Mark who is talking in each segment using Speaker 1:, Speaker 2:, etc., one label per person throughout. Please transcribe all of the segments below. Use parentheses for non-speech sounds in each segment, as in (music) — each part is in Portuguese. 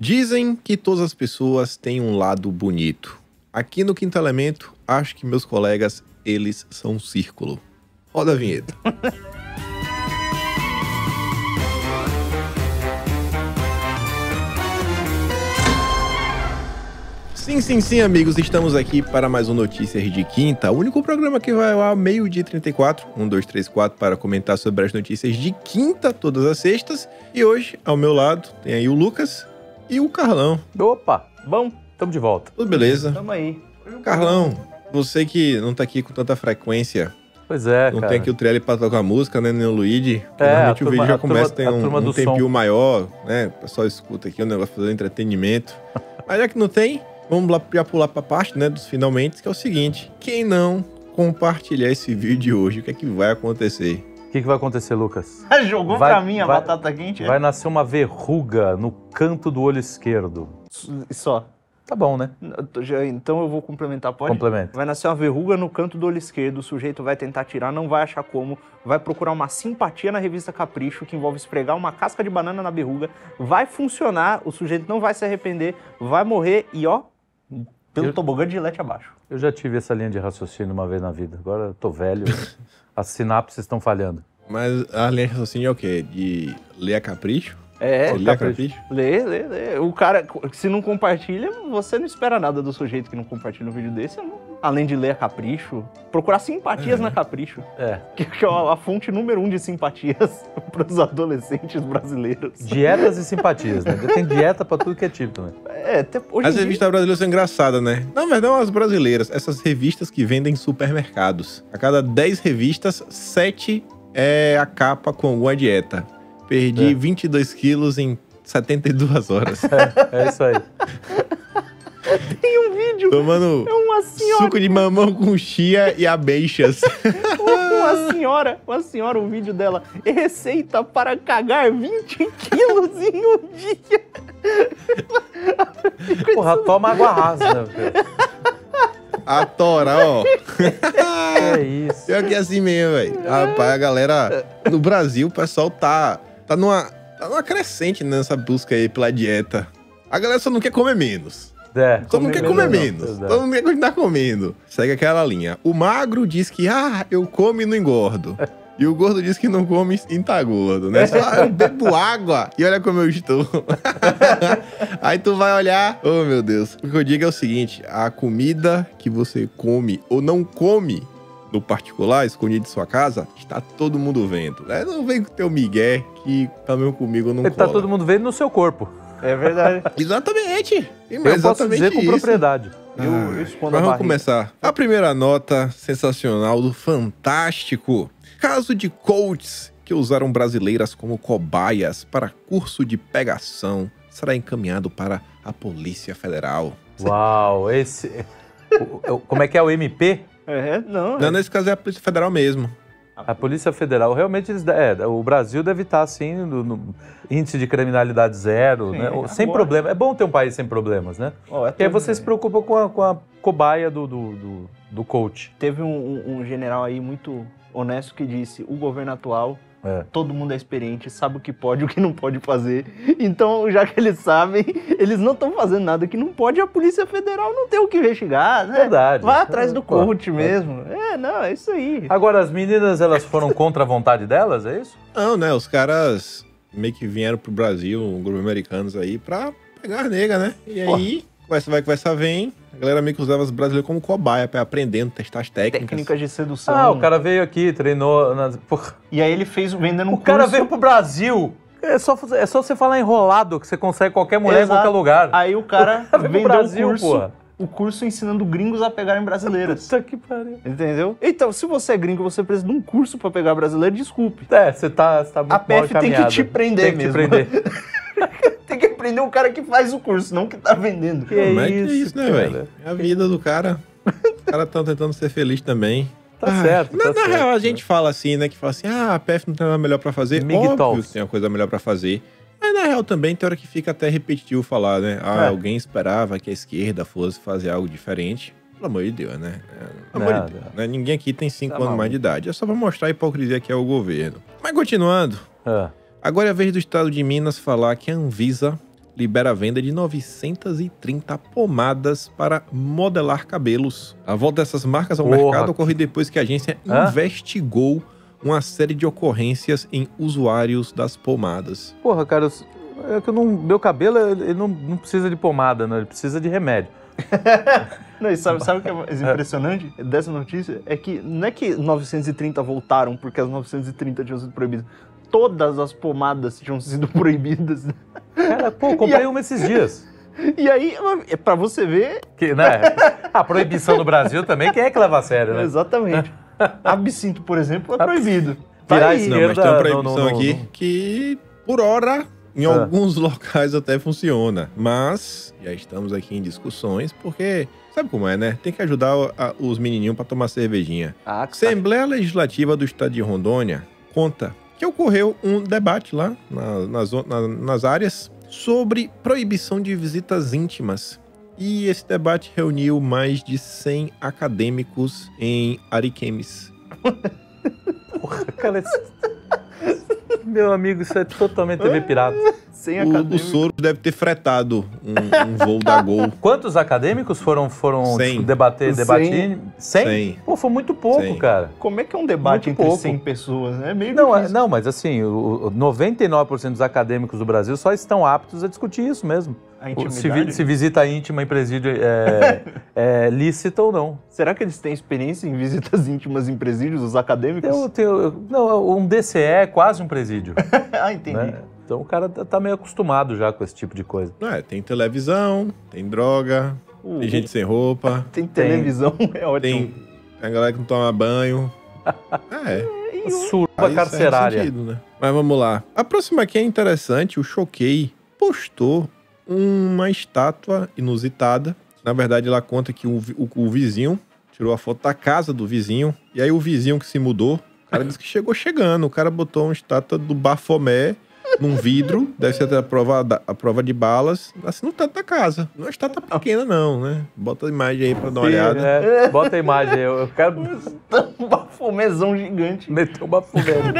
Speaker 1: Dizem que todas as pessoas têm um lado bonito. Aqui no Quinto Elemento, acho que meus colegas, eles são um círculo. Roda a vinheta. (laughs) Sim, sim, sim, amigos, estamos aqui para mais um Notícias de Quinta, o único programa que vai ao meio-dia 34, 1, 2, 3, 4, para comentar sobre as notícias de quinta, todas as sextas. E hoje, ao meu lado, tem aí o Lucas e o Carlão.
Speaker 2: Opa, bom, estamos de volta.
Speaker 1: Tudo beleza?
Speaker 3: Tamo aí.
Speaker 1: Carlão, você que não tá aqui com tanta frequência,
Speaker 2: Pois é,
Speaker 1: não
Speaker 2: cara.
Speaker 1: tem aqui o trailer pra tocar música, né, nem o Luigi.
Speaker 2: É,
Speaker 1: Normalmente
Speaker 2: a
Speaker 1: o vídeo
Speaker 2: turma-
Speaker 1: já
Speaker 2: turma-
Speaker 1: começa a ter
Speaker 2: a
Speaker 1: um,
Speaker 2: turma
Speaker 1: um tempinho
Speaker 2: som.
Speaker 1: maior, né? O pessoal escuta aqui o negócio fazendo entretenimento. Mas já que não tem, vamos lá já pular pra parte, né, dos finalmente, que é o seguinte: quem não compartilhar esse vídeo de hoje, o que é que vai acontecer?
Speaker 2: O que, que vai acontecer, Lucas? (laughs)
Speaker 3: Jogou
Speaker 2: Vai-
Speaker 3: pra mim a
Speaker 2: vai-
Speaker 3: batata quente?
Speaker 2: Vai nascer uma verruga no canto do olho esquerdo.
Speaker 3: Só.
Speaker 2: Tá bom, né?
Speaker 3: Então eu vou complementar, pode?
Speaker 2: Complemento.
Speaker 3: Vai nascer uma verruga no canto do olho esquerdo, o sujeito vai tentar tirar, não vai achar como, vai procurar uma simpatia na revista Capricho, que envolve esfregar uma casca de banana na verruga, vai funcionar, o sujeito não vai se arrepender, vai morrer e ó, pelo
Speaker 2: Eu-
Speaker 3: tobogã de gilete abaixo.
Speaker 2: Eu já tive essa linha de raciocínio uma vez na vida. Agora eu tô velho, (laughs) as sinapses estão falhando.
Speaker 1: Mas a linha de raciocínio é o quê? De ler a capricho?
Speaker 3: É,
Speaker 1: lê a
Speaker 2: capricho.
Speaker 1: capricho?
Speaker 3: Lê, lê, lê. O cara, se não compartilha, você não espera nada do sujeito que não compartilha um vídeo desse. não- Além de ler a Capricho, procurar simpatias na Capricho,
Speaker 2: É. (laughs)
Speaker 3: que que é a, a fonte número um de simpatias (laughs) para os adolescentes brasileiros.
Speaker 2: Dietas e simpatias, né? (laughs) Tem dieta pra tudo que é tipo também.
Speaker 3: É, até hoje
Speaker 1: As
Speaker 3: dia-
Speaker 1: revistas brasileiras são engraçadas, né? Na verdade, as brasileiras, essas revistas que vendem em supermercados. A cada 10 revistas, 7 é a capa com alguma dieta. Perdi
Speaker 2: É.
Speaker 1: 22 quilos em 72 horas.
Speaker 2: É isso aí.
Speaker 3: Tem um vídeo,
Speaker 1: Tomando
Speaker 3: é uma senhora,
Speaker 1: suco de mamão com chia e ameixas.
Speaker 3: uma senhora, uma senhora, um vídeo dela, receita para cagar 20 quilos em um dia.
Speaker 2: Porra, toma água rasa, né?
Speaker 1: A tora, ó.
Speaker 2: É isso.
Speaker 1: Pior que é assim mesmo, velho. Rapaz, a galera... No Brasil, o pessoal tá, tá, numa, tá numa crescente nessa busca aí pela dieta. A galera só não quer comer menos.
Speaker 2: É,
Speaker 1: Todo mundo quer
Speaker 2: menos
Speaker 1: comer menos.
Speaker 2: verdade.
Speaker 1: Todo mundo quer continuar comendo. Segue aquela linha. O magro diz que, ah, eu como e não engordo. E o gordo diz que não come e tá gordo, né? Só, ah, eu bebo água e olha como eu estou. (laughs) Aí tu vai olhar, oh meu Deus. O que eu digo é o seguinte: a comida que você come ou não come no particular, escondido de sua casa, está todo mundo vendo. né? Não vem com teu migué que também comigo não
Speaker 2: tá
Speaker 1: cola.
Speaker 2: todo mundo vendo no seu corpo.
Speaker 3: É verdade. (laughs)
Speaker 1: Exatamente.
Speaker 2: Eu posso
Speaker 1: Exatamente
Speaker 2: dizer com
Speaker 1: isso.
Speaker 2: propriedade.
Speaker 3: Eu,
Speaker 1: Ah,
Speaker 3: eu escondo a
Speaker 1: vamos começar. A primeira nota sensacional do Fantástico. Caso de coaches que usaram brasileiras como cobaias para curso de pegação será encaminhado para a Polícia Federal.
Speaker 2: Uau, esse. Como é que é o MP?
Speaker 3: É, não,
Speaker 1: Não, nesse caso é a Polícia Federal mesmo.
Speaker 2: A Polícia Federal, realmente, eles, é, o Brasil deve estar assim, no, no índice de criminalidade zero,
Speaker 3: Sim,
Speaker 2: né?
Speaker 3: agora-
Speaker 2: Sem problema. É bom ter um país sem problemas, né?
Speaker 3: Ó, é
Speaker 2: Porque aí você se preocupa com a, com a cobaia do, do, do, do coach.
Speaker 3: Teve um- um general aí muito honesto que disse: o governo atual,
Speaker 2: É.
Speaker 3: todo mundo é experiente, sabe o que pode e o que não pode fazer. Então, já que eles sabem, eles não estão fazendo nada que não pode, a Polícia Federal não tem o que investigar, né?
Speaker 2: Verdade.
Speaker 3: Vai atrás do coach mesmo. É, não, é isso aí.
Speaker 2: Agora, as meninas, elas foram contra a vontade delas, é isso?
Speaker 1: Não, né? Os caras meio que vieram pro Brasil, um grupo de americanos aí, pra pegar a nega, né? E
Speaker 3: Pô.
Speaker 1: aí, conversa vai, conversa vem. A galera meio que usava os brasileiros como cobaia, aprendendo, testar as técnicas.
Speaker 3: Técnicas de sedução.
Speaker 2: Ah, o cara veio aqui, treinou. Nas...
Speaker 3: E aí ele fez vendendo um
Speaker 2: o cara
Speaker 3: curso.
Speaker 2: veio pro Brasil. É só, é só você falar enrolado que você consegue qualquer mulher
Speaker 3: Exato.
Speaker 2: em qualquer lugar.
Speaker 3: Aí o cara (laughs)
Speaker 2: O cara veio pro
Speaker 3: vendeu
Speaker 2: Brasil,
Speaker 3: o curso,
Speaker 2: porra.
Speaker 3: o curso ensinando gringos a pegarem brasileiras.
Speaker 2: Puta que pariu.
Speaker 3: Entendeu? Então, se você é gringo, você precisa de um curso pra pegar brasileiro, desculpe.
Speaker 2: É, você tá, você tá muito
Speaker 3: A PF tem que te prender
Speaker 2: Tem que
Speaker 3: mesmo.
Speaker 2: te prender. (laughs)
Speaker 3: Prender o cara que faz o curso, não que tá vendendo.
Speaker 2: Que
Speaker 1: Como é que é
Speaker 2: isso,
Speaker 1: isso, né, velho? É a vida do cara. Os caras estão tentando ser feliz também. (laughs)
Speaker 2: Tá
Speaker 1: Ah,
Speaker 2: certo,
Speaker 1: Na,
Speaker 2: tá
Speaker 1: na
Speaker 2: certo.
Speaker 1: real, a gente fala assim, né? Que fala assim, ah, a PF não tem nada melhor pra fazer. Óbvio
Speaker 2: Miguel
Speaker 1: que tem uma coisa melhor pra fazer. Mas na real também tem hora que fica até repetitivo falar, né? Ah,
Speaker 2: É.
Speaker 1: alguém esperava que a esquerda fosse fazer algo diferente. Pelo amor de Deus, né? É, Pelo amor de Deus, né? Ninguém aqui tem cinco
Speaker 3: Tá
Speaker 1: anos
Speaker 3: maluco.
Speaker 1: mais de idade. É só pra mostrar a hipocrisia que é o governo. Mas continuando,
Speaker 2: Ah,
Speaker 1: agora é a vez do estado de Minas falar que a Anvisa libera a venda de 930 pomadas para modelar cabelos. A volta dessas marcas ao
Speaker 2: Porra.
Speaker 1: mercado ocorre depois que a agência
Speaker 2: Hã?
Speaker 1: investigou uma série de ocorrências em usuários das pomadas.
Speaker 2: Porra, cara, é que não, meu cabelo ele não, não precisa de pomada, né? Ele precisa de remédio. (laughs)
Speaker 3: Não, e sabe, sabe o que é mais (laughs) impressionante dessa notícia? É que não é que 930 voltaram porque as 930 tinham sido proibidas. Todas as pomadas tinham sido (laughs) proibidas.
Speaker 2: Cara, pô, comprei uma esses dias.
Speaker 3: E aí, é pra você ver.
Speaker 2: Que, né? A proibição no Brasil também, quem é que leva a sério, né?
Speaker 3: Exatamente. Absinto, por exemplo, é proibido. Tá
Speaker 2: Virar
Speaker 3: aí.
Speaker 1: Não, mas tem uma proibição
Speaker 2: não, não,
Speaker 1: aqui
Speaker 2: não.
Speaker 1: que, por hora, em
Speaker 2: Ah.
Speaker 1: alguns (laughs) locais até funciona. Mas já estamos aqui em discussões, porque sabe como é, né? Tem que ajudar a- os menininhos para tomar cervejinha.
Speaker 3: Ah.
Speaker 1: Assembleia Legislativa do Estado de Rondônia conta que ocorreu um debate lá na- nas, na- nas áreas sobre proibição de visitas íntimas. E esse debate reuniu mais de 100 acadêmicos em Ariquemes. (laughs)
Speaker 2: Cara, isso- Meu amigo, isso é totalmente (laughs) TV pirata.
Speaker 3: Sem
Speaker 1: O, o deve ter fretado um, um voo da Gol. (laughs)
Speaker 2: Quantos acadêmicos foram, foram
Speaker 1: Cem.
Speaker 2: tipo, debater, debatir? 100?
Speaker 1: Cem.
Speaker 2: Pô, foi muito pouco,
Speaker 1: Cem.
Speaker 2: cara.
Speaker 3: Como é que é um debate
Speaker 2: Muito
Speaker 3: entre
Speaker 2: pouco.
Speaker 3: 100 pessoas? É meio
Speaker 2: Não,
Speaker 3: difícil.
Speaker 2: não, mas assim, o, o 99% dos acadêmicos do Brasil só estão aptos a discutir isso mesmo. Se, se visita íntima em presídio é, (laughs) é lícita ou não.
Speaker 3: Será que eles têm experiência em visitas (laughs) íntimas em presídios, os acadêmicos?
Speaker 2: Eu tenho, eu- não, um DCE é quase um presídio.
Speaker 3: ah, entendi.
Speaker 2: né? Então o cara tá tá meio acostumado já com esse tipo de coisa.
Speaker 1: É, tem televisão, tem droga,
Speaker 3: O-
Speaker 1: tem gente sem roupa,
Speaker 3: tem televisão, (laughs) é ótimo.
Speaker 1: tem a galera que não toma banho. (laughs) É,
Speaker 3: o-
Speaker 2: Suruba carcerária.
Speaker 1: sentido, né? Mas vamos lá. A próxima aqui é interessante. O Choquei postou uma estátua inusitada. Na verdade, ela conta que o, o- o vizinho tirou a foto da casa do vizinho. E aí o vizinho que se mudou, o cara disse que chegou chegando. O cara botou uma estátua do Bafomé num vidro, deve ser a prova, da- a prova de balas, assim no teto da casa. Não é uma estátua pequena, não, né? Bota a imagem aí pra dar uma olhada.
Speaker 2: É, bota a imagem aí. Eu quero
Speaker 3: um bafomezão gigante.
Speaker 2: meter uma fogueira.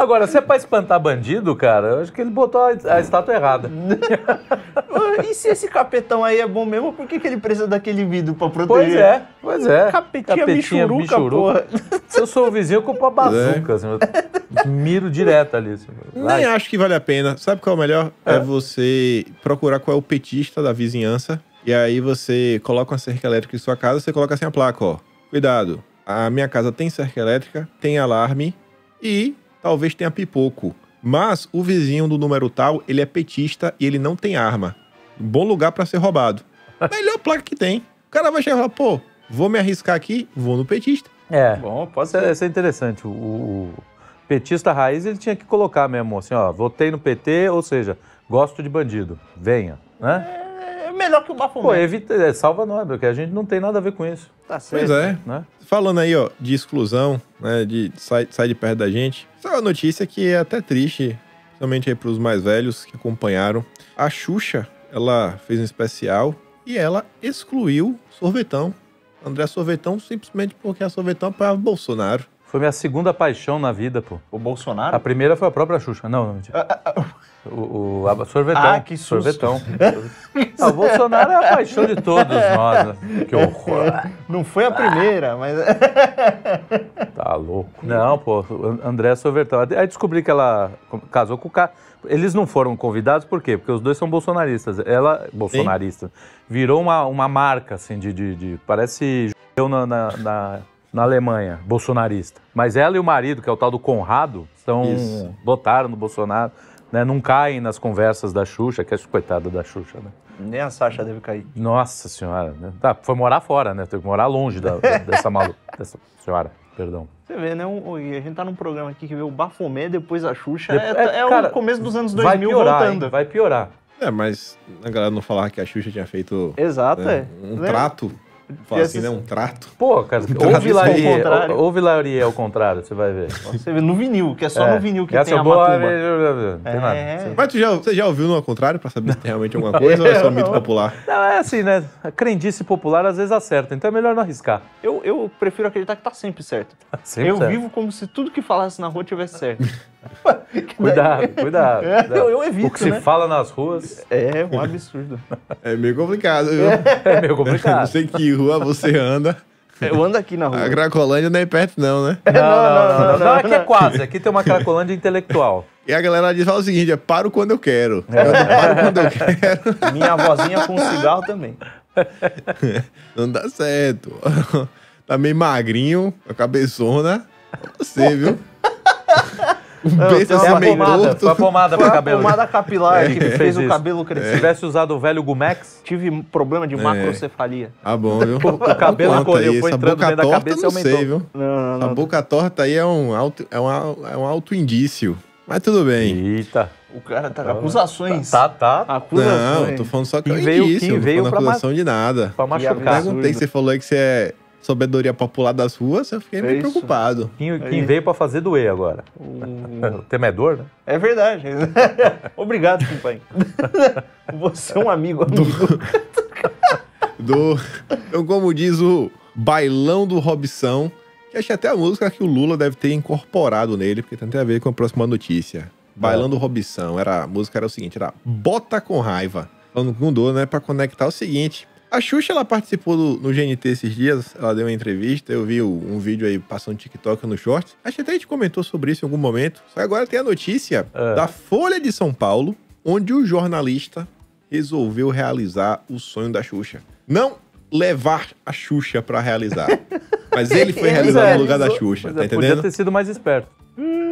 Speaker 2: Agora, se é pra espantar bandido, cara, eu acho que ele botou a, a estátua errada. (laughs)
Speaker 3: E se esse capetão aí é bom mesmo, por que, que ele precisa daquele vidro pra proteger?
Speaker 2: Pois é, pois é.
Speaker 3: Capetinha, michuruca, porra.
Speaker 2: Se (laughs) eu sou o vizinho, eu compro uma bazuca. Assim, eu miro direto ali. Assim.
Speaker 1: Nem acho que vale a pena. Sabe qual é o melhor? É. você procurar qual é o petista da vizinhança. E aí você coloca uma cerca elétrica em sua casa, você coloca assim a placa, ó. Cuidado, a minha casa tem cerca elétrica, tem alarme e talvez tenha pipoco. Mas o vizinho do número tal, ele é petista e ele não tem arma. Bom lugar pra ser roubado. (laughs) Melhor placa que tem. O cara vai chegar e falar, pô, vou me arriscar aqui, vou no petista.
Speaker 2: É,
Speaker 3: Bom, pode ser.
Speaker 2: é interessante. O, o petista raiz, ele tinha que colocar mesmo assim, ó, votei no PT, ou seja, gosto de bandido, venha, né?
Speaker 3: É melhor que o
Speaker 2: Pô,
Speaker 3: bafomé.
Speaker 2: evita, é, salva nós, porque a gente não tem nada a ver com isso,
Speaker 3: Tá certo.
Speaker 1: Pois é.
Speaker 2: né?
Speaker 1: Falando aí, ó, de exclusão, né, de sai, sai de perto da gente. É uma notícia que é até triste, principalmente aí pros mais velhos que acompanharam. A Xuxa, ela fez um especial e ela excluiu Sorvetão. André Sorvetão simplesmente porque a Sorvetão apoiava Bolsonaro.
Speaker 2: Foi minha segunda paixão na vida, pô.
Speaker 3: O Bolsonaro?
Speaker 2: A primeira foi a própria Xuxa. Não, não, mentira. O, o a- sorvetão.
Speaker 3: Ah, que susto.
Speaker 2: Sorvetão. Ah, o Bolsonaro é a paixão de todos nós. né? Que horror.
Speaker 3: Não foi a primeira, mas.
Speaker 2: Tá louco. Não, pô, André Sorvetão. Aí descobri que ela casou com o cara. Eles não foram convidados, por quê? Porque os dois são bolsonaristas. Ela, bolsonarista, virou uma, uma marca, assim, de, de, de- Parece eu na, na, na, na Alemanha, bolsonarista. Mas ela e o marido, que é o tal do Conrado, estão,
Speaker 1: Isso.
Speaker 2: votaram no Bolsonaro. Né, não caem nas conversas da Xuxa, que é coitada da Xuxa, né?
Speaker 3: Nem a Sasha deve cair.
Speaker 2: Nossa senhora, né? Tá, foi morar fora, né? Teve que morar longe da- da- dessa (laughs) maluca, dessa senhora, perdão.
Speaker 3: Você vê, né? Um, a gente tá num programa aqui que vê o Bafomé, depois a Xuxa.
Speaker 2: Dep-
Speaker 3: É,
Speaker 2: é,
Speaker 3: é
Speaker 2: cara,
Speaker 3: o começo dos anos
Speaker 2: vai
Speaker 3: 2000
Speaker 2: piorar,
Speaker 3: voltando.
Speaker 2: hein? vai piorar.
Speaker 1: É, mas a galera não falava que a Xuxa tinha feito
Speaker 3: Exato,
Speaker 1: né,
Speaker 3: é.
Speaker 1: um
Speaker 3: Lembra?
Speaker 1: trato. Fala assim, né? Um trato.
Speaker 2: Pô, cara, (laughs)
Speaker 1: Tradição
Speaker 2: ouve lá
Speaker 3: ao contrário.
Speaker 2: ouve Laurier ao contrário, você vai ver.
Speaker 3: Você vê no vinil, que é só
Speaker 2: É.
Speaker 3: no vinil que
Speaker 2: Essa
Speaker 3: tem
Speaker 2: é
Speaker 3: a
Speaker 2: boa,
Speaker 3: matumba.
Speaker 2: Não tem nada.
Speaker 3: É.
Speaker 1: Mas tu já, você já ouviu no ao contrário pra saber se tem realmente alguma (laughs) coisa ou é só mito popular?
Speaker 2: Não, é assim, né? A crendice popular às vezes acerta, então é melhor não arriscar.
Speaker 3: Eu, eu prefiro acreditar que tá sempre certo.
Speaker 2: Sempre
Speaker 3: eu
Speaker 2: certo.
Speaker 3: vivo como se tudo que falasse na rua tivesse certo. (laughs) (laughs)
Speaker 2: Cuidado, cuidado.
Speaker 3: É,
Speaker 2: cuidado.
Speaker 3: eu- eu evito,
Speaker 2: O que se
Speaker 3: né?
Speaker 2: fala nas ruas
Speaker 3: É um absurdo. (laughs)
Speaker 1: É meio complicado, viu?
Speaker 2: é meio (laughs)
Speaker 1: Não
Speaker 2: complicado.
Speaker 1: sei que rua você anda.
Speaker 3: Eu ando aqui na rua.
Speaker 1: A Cracolândia não é perto, não, né?
Speaker 2: Não, não, não, não,
Speaker 3: não,
Speaker 2: não, aqui é
Speaker 3: não.
Speaker 2: quase. Aqui tem uma cracolândia intelectual.
Speaker 1: E a galera diz, fala o seguinte, é paro quando eu quero.
Speaker 2: É.
Speaker 1: Eu não paro quando eu quero.
Speaker 3: Minha avózinha com cigarro também.
Speaker 1: Não dá certo. Tá meio magrinho, a cabeçona. Você, viu? Um beijo assim
Speaker 3: uma
Speaker 1: meio
Speaker 2: pomada,
Speaker 1: torto.
Speaker 2: foi a pomada
Speaker 3: Foi
Speaker 2: para
Speaker 3: a
Speaker 2: cabelo.
Speaker 3: pomada capilar que
Speaker 2: fez
Speaker 3: fez o cabelo
Speaker 2: Se
Speaker 3: crescer.
Speaker 2: tivesse usado o velho Gumex,
Speaker 3: Tive problema de macrocefalia.
Speaker 1: Ah, bom, viu? (laughs)
Speaker 2: o cabelo encolheu, foi
Speaker 1: essa
Speaker 2: entrando
Speaker 1: boca
Speaker 2: dentro da
Speaker 1: torta,
Speaker 2: cabeça e
Speaker 1: não
Speaker 2: aumentou.
Speaker 1: sei, viu?
Speaker 3: Não, não,
Speaker 1: A
Speaker 3: não.
Speaker 1: boca torta aí é um auto, é uma, é um auto indício. Mas tudo bem.
Speaker 2: Eita.
Speaker 3: O cara tá com acusações.
Speaker 2: Tá, tá.
Speaker 3: Acusações.
Speaker 1: Não, eu tô falando só que é
Speaker 2: Quem
Speaker 1: um
Speaker 2: veio-
Speaker 1: indício.
Speaker 2: quem
Speaker 1: não tô
Speaker 2: veio
Speaker 1: falando
Speaker 2: pra
Speaker 1: acusação de nada.
Speaker 2: Pra machucar.
Speaker 3: absurdo.
Speaker 1: Perguntei que você falou aí que você é sabedoria popular das ruas, eu fiquei
Speaker 3: É
Speaker 1: meio
Speaker 3: isso.
Speaker 1: preocupado.
Speaker 2: Quem, quem veio pra fazer doer agora? (laughs) O temedor, né?
Speaker 3: É verdade. (laughs) Obrigado, companheiro. (laughs) Você é um amigo, amigo.
Speaker 1: Do, então, como diz o Bailão do Robson, que achei até a música que o Lula deve ter incorporado nele, porque tem até a ver com a próxima notícia. Bailão do Robson, era, a música era o seguinte, era Bota com Raiva. Falando com dor, né, pra conectar o seguinte. A Xuxa, ela participou do- no GNT esses dias, ela deu uma entrevista, eu vi um vídeo aí passando TikTok no Shorts. Acho que até a gente comentou sobre isso em algum momento. Só que agora tem a notícia
Speaker 2: É.
Speaker 1: da Folha de São Paulo, onde o jornalista resolveu realizar o sonho da Xuxa. Não levar a Xuxa pra realizar. (laughs) Mas ele foi realizar no lugar da
Speaker 3: realizou.
Speaker 1: Xuxa,
Speaker 2: Mas
Speaker 1: tá
Speaker 2: é, podia
Speaker 1: entendendo?
Speaker 2: ter sido mais esperto.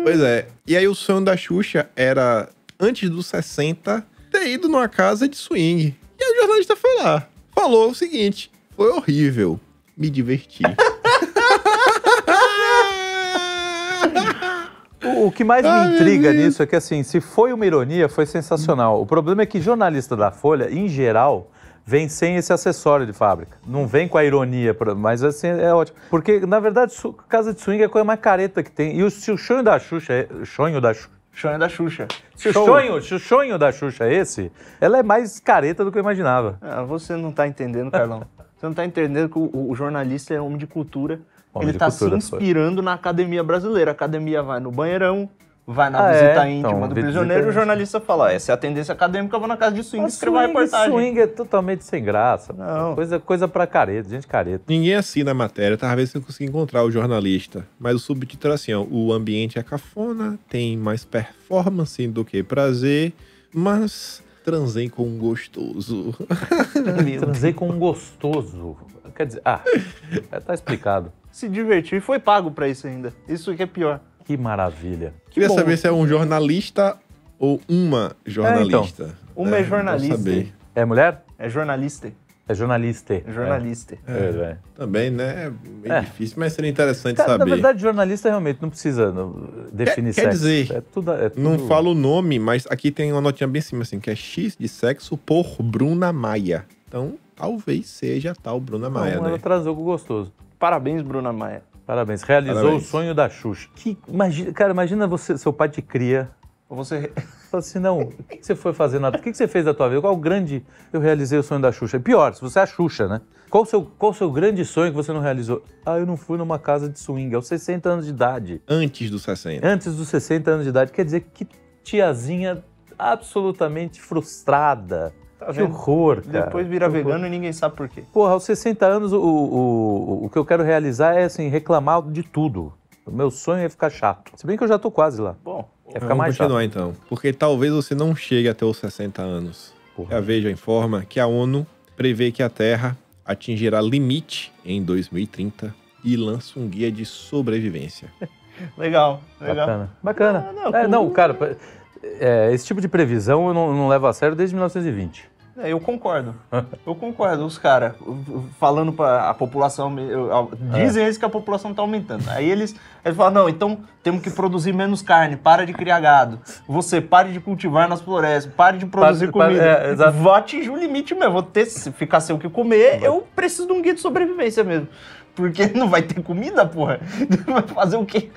Speaker 1: Pois é. E aí o sonho da Xuxa era, antes dos 60, ter ido numa casa de swing. E aí o jornalista foi lá. Falou o seguinte: foi horrível. Me diverti. (laughs)
Speaker 2: O, que mais
Speaker 1: Ai,
Speaker 2: me intriga nisso é que, assim, se foi uma ironia, foi sensacional. O problema é que jornalista da Folha, em geral, vem sem esse acessório de fábrica. Não vem com a ironia, mas assim, é ótimo. Porque, na verdade, casa de swing é a coisa mais careta que tem. E o, se o sonho da Xuxa é... Sonho da Xuxa...
Speaker 3: Sonho da Xuxa.
Speaker 2: Se o, sonho, se o sonho da Xuxa é esse, ela é mais careta do que eu imaginava.
Speaker 3: Ah, você não tá entendendo, Carlão. Você não tá entendendo que o, o jornalista é homem de cultura.
Speaker 2: Homem
Speaker 3: ele
Speaker 2: de
Speaker 3: tá
Speaker 2: cultura,
Speaker 3: se inspirando na academia brasileira. A academia vai no banheirão, vai na
Speaker 2: Ah,
Speaker 3: visita
Speaker 2: é?
Speaker 3: íntima
Speaker 2: Então,
Speaker 3: do prisioneiro e o jornalista fala: "Ah, essa é a tendência acadêmica, eu vou na casa de swing escrever uma
Speaker 2: swing,
Speaker 3: reportagem.
Speaker 2: swing é totalmente sem graça.
Speaker 3: Não.
Speaker 2: Coisa, coisa pra careta, gente careta.
Speaker 1: Ninguém assina a matéria, talvez eu consegui encontrar o jornalista. Mas o subtítulo é assim: ó, o ambiente é cafona, tem mais performance do que prazer, mas transei com um gostoso. (laughs)
Speaker 2: Transei com um gostoso. Quer dizer, ah, (laughs) é, tá explicado.
Speaker 3: Se divertir foi pago pra isso ainda. Isso que é pior.
Speaker 2: Que maravilha.
Speaker 1: Queria
Speaker 3: bom.
Speaker 1: saber se é um jornalista ou uma jornalista.
Speaker 3: Uma é
Speaker 1: É,
Speaker 3: jornalista.
Speaker 2: É mulher?
Speaker 3: É jornalista.
Speaker 2: É jornalista.
Speaker 3: É jornalista.
Speaker 2: É, é, é.
Speaker 1: Também, né? É meio
Speaker 2: É.
Speaker 1: difícil, mas seria interessante
Speaker 2: Cara, na
Speaker 1: saber.
Speaker 2: verdade, jornalista realmente não precisa não, definir
Speaker 1: Quer- quer
Speaker 2: sexo.
Speaker 1: dizer,
Speaker 2: é tudo, é tudo...
Speaker 1: Não falo o nome, mas aqui tem uma notinha bem em cima, assim, que é X de sexo por Bruna Maia. Então, talvez seja tal Bruna
Speaker 2: Não,
Speaker 1: Maia,
Speaker 2: ela
Speaker 1: né?
Speaker 2: com o gostoso.
Speaker 3: Parabéns, Bruna Maia.
Speaker 2: Parabéns. Realizou
Speaker 1: Parabéns.
Speaker 2: o sonho da Xuxa. Que, imagina, cara, imagina você, seu pai te cria.
Speaker 3: Você (laughs)
Speaker 2: Fala assim, não, o que você foi fazer na... O que que você fez da tua vida? Qual o grande... Eu realizei o sonho da Xuxa. Pior, se você é a Xuxa, né? Qual o seu, qual o seu grande sonho que você não realizou? Ah, eu não fui numa casa de swing aos 60 anos de idade.
Speaker 1: Antes dos 60.
Speaker 2: Antes dos 60 anos de idade. Quer dizer, que tiazinha absolutamente frustrada.
Speaker 3: Tá
Speaker 2: que
Speaker 3: vendo?
Speaker 2: horror, cara.
Speaker 3: depois vira
Speaker 2: Que horror.
Speaker 3: vegano e ninguém sabe por quê.
Speaker 2: Porra, aos 60 anos, o, o, o que eu quero realizar é, assim, reclamar de tudo. O meu sonho é ficar chato. Se bem que eu já tô quase lá.
Speaker 3: Bom,
Speaker 2: É ficar
Speaker 1: Vamos
Speaker 2: mais chato.
Speaker 1: continuar então. Porque talvez você não chegue até os 60 anos.
Speaker 2: Porra.
Speaker 1: A Veja informa que a ONU prevê que a Terra atingirá limite em 2030 e lança um guia de sobrevivência. (laughs)
Speaker 3: legal, legal.
Speaker 2: Bacana. Bacana.
Speaker 3: Ah, não,
Speaker 2: é, não, cara, é, esse tipo de previsão eu não, não levo a sério desde 1920.
Speaker 3: É, eu concordo. Eu concordo. Os caras falando para a população. Dizem eles que a população está aumentando. Aí eles, eles falam: não, então temos que produzir menos carne, para de criar gado. Você pare de cultivar nas florestas, pare de produzir
Speaker 2: Pare-
Speaker 3: comida.
Speaker 2: é, exato.
Speaker 3: Vou atingir o limite mesmo. Vou ter, se ficar sem o que comer, eu preciso de um guia de sobrevivência mesmo. Porque (laughs) não vai ter comida, porra. (laughs) Vai fazer o quê?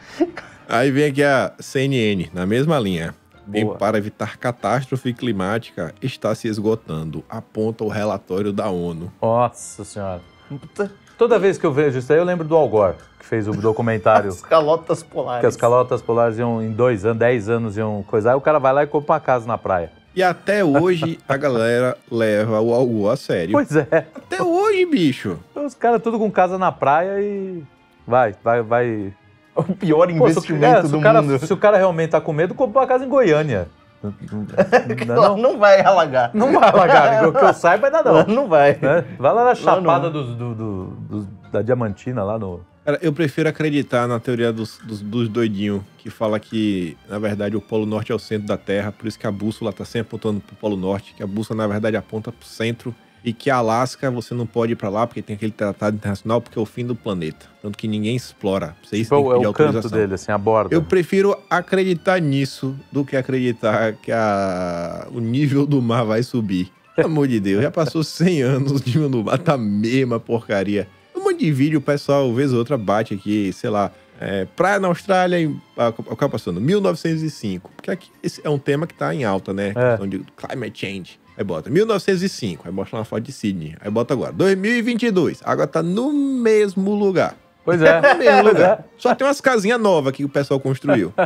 Speaker 1: Aí vem aqui a CNN, na mesma linha.
Speaker 2: Boa.
Speaker 1: para evitar catástrofe climática está se esgotando, aponta o relatório da ONU.
Speaker 2: Nossa senhora.
Speaker 3: Puta,
Speaker 2: Toda vez que eu vejo isso aí, eu lembro do Al Gore, que fez o documentário (laughs)
Speaker 3: As calotas polares.
Speaker 2: que as calotas polares iam em dois anos, dez anos iam coisar. Aí o cara vai lá e compra uma casa na praia.
Speaker 1: E até hoje a galera leva o algo a sério.
Speaker 2: Pois é.
Speaker 1: Até hoje, bicho.
Speaker 2: Os caras tudo com casa na praia e vai, vai, vai.
Speaker 3: O pior
Speaker 2: Pô, se,
Speaker 3: investimento
Speaker 2: é, se
Speaker 3: do
Speaker 2: o cara,
Speaker 3: mundo.
Speaker 2: se o cara realmente tá com medo, compra uma casa em Goiânia. Não,
Speaker 3: Ela
Speaker 2: não,
Speaker 3: não vai alagar.
Speaker 2: não vai alagar, o que eu saiba ainda não.
Speaker 3: não vai.
Speaker 2: Né? Vai lá na chapada
Speaker 3: não.
Speaker 2: dos- do, do- dos- da Diamantina, lá no.
Speaker 1: Cara, eu prefiro acreditar na teoria dos, dos, dos doidinhos, que fala que, na verdade, o Polo Norte é o centro da Terra, por isso que a bússola tá sempre apontando pro Polo Norte, que a bússola, na verdade, aponta pro centro, e que Alasca você não pode ir pra lá, porque tem aquele tratado internacional, porque é o fim do planeta. Tanto que ninguém explora. Pra isso
Speaker 2: Tipo,
Speaker 1: tem que
Speaker 2: é
Speaker 1: pedir
Speaker 2: o canto dele, assim, a borda.
Speaker 1: Eu prefiro acreditar nisso do que acreditar que a... o nível do mar vai subir. Pelo amor de Deus, já passou 100 anos, o nível do mar tá a mesma porcaria. Um monte de vídeo, o pessoal, vez ou outra, bate aqui, sei lá, é, praia na Austrália, em, a- o cara passando, 1905. Porque aqui esse é um tema que tá em alta, né?
Speaker 2: É.
Speaker 1: Questão de climate change. Aí bota 1905, aí mostra uma foto de Sydney. Aí bota agora, 2022, agora tá no mesmo lugar.
Speaker 2: Pois é.
Speaker 1: No mesmo lugar.
Speaker 2: é.
Speaker 1: Só tem umas casinhas novas que o pessoal construiu. (laughs)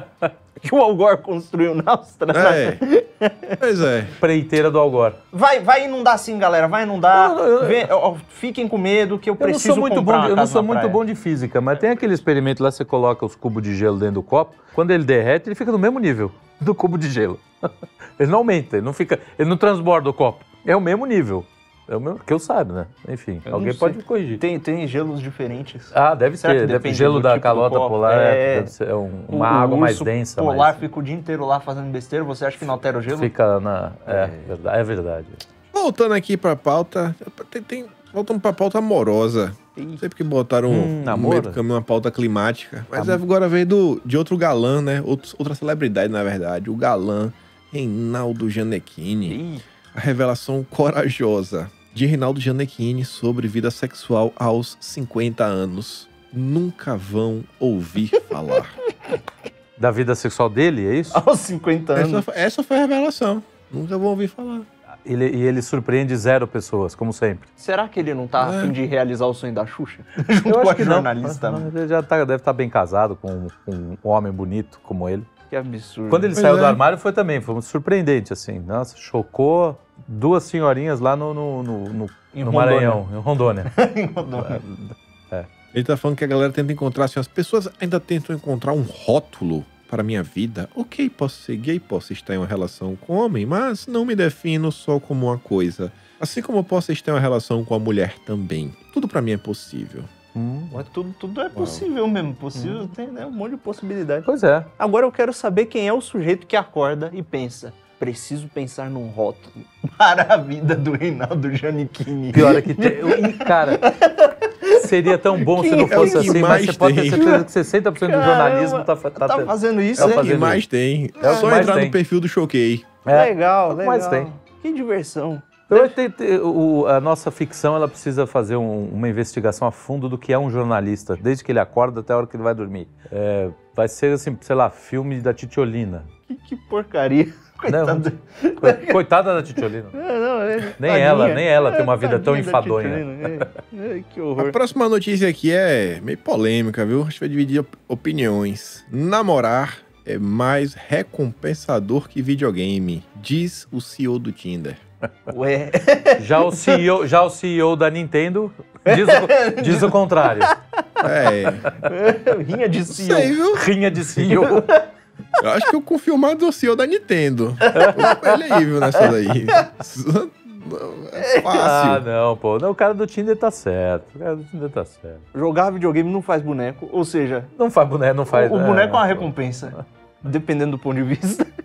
Speaker 3: Que o Al Gore construiu na Austrália.
Speaker 1: É. Pois é.
Speaker 2: Preiteira do Algor.
Speaker 3: Vai, vai inundar sim, galera. Vai inundar.
Speaker 2: Não, não, eu-
Speaker 3: Vem- ó, fiquem com medo que eu
Speaker 2: Eu não
Speaker 3: preciso
Speaker 2: sou muito bom, de, eu não sou muito
Speaker 3: praia.
Speaker 2: bom de física, mas tem aquele experimento lá, você coloca os cubos de gelo dentro do copo, quando ele derrete, ele fica no mesmo nível do cubo de gelo. (laughs) ele não aumenta, ele não fica, ele não transborda o copo. É o mesmo nível. É o mesmo que eu saiba, né? Enfim,
Speaker 3: Eu
Speaker 2: alguém pode me corrigir.
Speaker 3: Tem, tem gelos diferentes.
Speaker 2: Ah, deve
Speaker 3: Será que
Speaker 2: ser. Deve,
Speaker 3: depende
Speaker 2: gelo
Speaker 3: do
Speaker 2: da
Speaker 3: tipo
Speaker 2: calota
Speaker 3: copo?
Speaker 2: polar é,
Speaker 3: É.
Speaker 2: deve ser um-
Speaker 3: O-
Speaker 2: uma
Speaker 3: o
Speaker 2: água mais
Speaker 3: urso
Speaker 2: densa.
Speaker 3: polar
Speaker 2: mais-
Speaker 3: fica o dia inteiro lá fazendo besteira. Você acha que não altera o gelo?
Speaker 2: Fica na. É, verdade, é verdade.
Speaker 1: Voltando aqui pra pauta, tem, tem, voltando pra pauta amorosa. Não sei porque botaram
Speaker 2: Hum, namoro?
Speaker 1: meio do caminho uma pauta climática. Mas agora veio do, de outro galã, né? Outro- outra celebridade, na verdade. O galã Reinaldo Gianecchini. A revelação corajosa de Reinaldo Gianecchini sobre vida sexual aos 50 anos. Nunca vão ouvir (laughs) falar.
Speaker 2: Da vida sexual dele, é isso?
Speaker 3: aos 50 anos.
Speaker 1: essa, foi- essa foi a revelação. Nunca vão ouvir falar.
Speaker 2: Ele, e ele surpreende zero pessoas, como sempre.
Speaker 3: Será que ele não tá
Speaker 1: É.
Speaker 3: a fim de realizar o sonho da Xuxa? Junto (laughs)
Speaker 2: Eu
Speaker 3: com
Speaker 2: acho
Speaker 3: a
Speaker 2: que não.
Speaker 3: jornalista.
Speaker 2: Mas Ele já tá- deve estar bem casado com, com um homem bonito como ele.
Speaker 3: Que absurdo.
Speaker 2: Quando ele
Speaker 1: Pois
Speaker 2: saiu
Speaker 1: é.
Speaker 2: do armário foi também, foi surpreendente, assim. Nossa, chocou duas senhorinhas lá no, no, no, no-
Speaker 3: Em
Speaker 2: no
Speaker 3: Rondônia.
Speaker 2: Maranhão, em Rondônia. (laughs)
Speaker 1: Ele tá falando que a galera tenta encontrar, assim, as pessoas ainda tentam encontrar um rótulo para a minha vida. Ok, posso ser gay, posso estar em uma relação com homem, mas não me defino só como uma coisa. Assim como eu posso estar em uma relação com a mulher também. Tudo para mim é possível.
Speaker 2: Hum,
Speaker 3: Mas tudo, tudo é possível mesmo. Possível tem né, um monte de possibilidade.
Speaker 2: pois é.
Speaker 3: Agora eu quero saber quem é o sujeito que acorda e pensa. Preciso pensar num rótulo (laughs) para a vida do Reinaldo Giannichini.
Speaker 2: Pior é que tem. Cara, seria tão bom se não
Speaker 3: Quem é
Speaker 2: fosse
Speaker 1: que
Speaker 2: assim, mas
Speaker 1: mais
Speaker 2: você pode ter
Speaker 1: tem?
Speaker 2: certeza que 60% do jornalismo tá, tá,
Speaker 3: Tá fazendo isso,
Speaker 2: É o
Speaker 3: né?
Speaker 1: É o que mais tem.
Speaker 2: É
Speaker 1: Só entrar
Speaker 2: tem.
Speaker 1: no perfil do Choquei.
Speaker 2: É.
Speaker 3: Legal,
Speaker 2: É o que
Speaker 3: legal.
Speaker 2: mais tem.
Speaker 3: Que diversão.
Speaker 2: Te- o- a nossa ficção ela precisa fazer um- uma investigação a fundo do que é um jornalista, desde que ele acorda até a hora que ele vai dormir. É, vai ser assim, sei lá, filme da Titiolina.
Speaker 3: Que, que porcaria. (laughs) Coitado.
Speaker 2: Co- Coitada da Titiolina. (laughs)
Speaker 3: É, não, é,
Speaker 2: Nem
Speaker 3: tadinha.
Speaker 2: ela, nem ela tem uma vida tão
Speaker 3: tadinha da
Speaker 2: enfadonha.
Speaker 3: É. É, que
Speaker 1: A
Speaker 3: horror.
Speaker 1: próxima notícia aqui é meio polêmica, viu? A gente vai dividir op- opiniões. Namorar é mais recompensador que videogame, diz o CEO do Tinder.
Speaker 3: Ué, (laughs)
Speaker 2: Já o CEO, já o CEO da Nintendo diz o, diz o contrário.
Speaker 1: É,
Speaker 3: rinha de CEO.
Speaker 1: sei, viu?
Speaker 2: Rinha de CEO.
Speaker 1: Eu acho que eu confio mais do CEO da Nintendo. Ele aí, viu, nessa daí. É
Speaker 2: Ah,
Speaker 1: fácil.
Speaker 2: não, pô. Não, o cara do Tinder tá certo. O cara do Tinder tá certo.
Speaker 3: Jogar videogame não faz boneco, ou seja,
Speaker 2: Não faz boneco, não faz.
Speaker 3: o, o boneco é uma
Speaker 2: pô.
Speaker 3: recompensa, dependendo do ponto de vista. (laughs)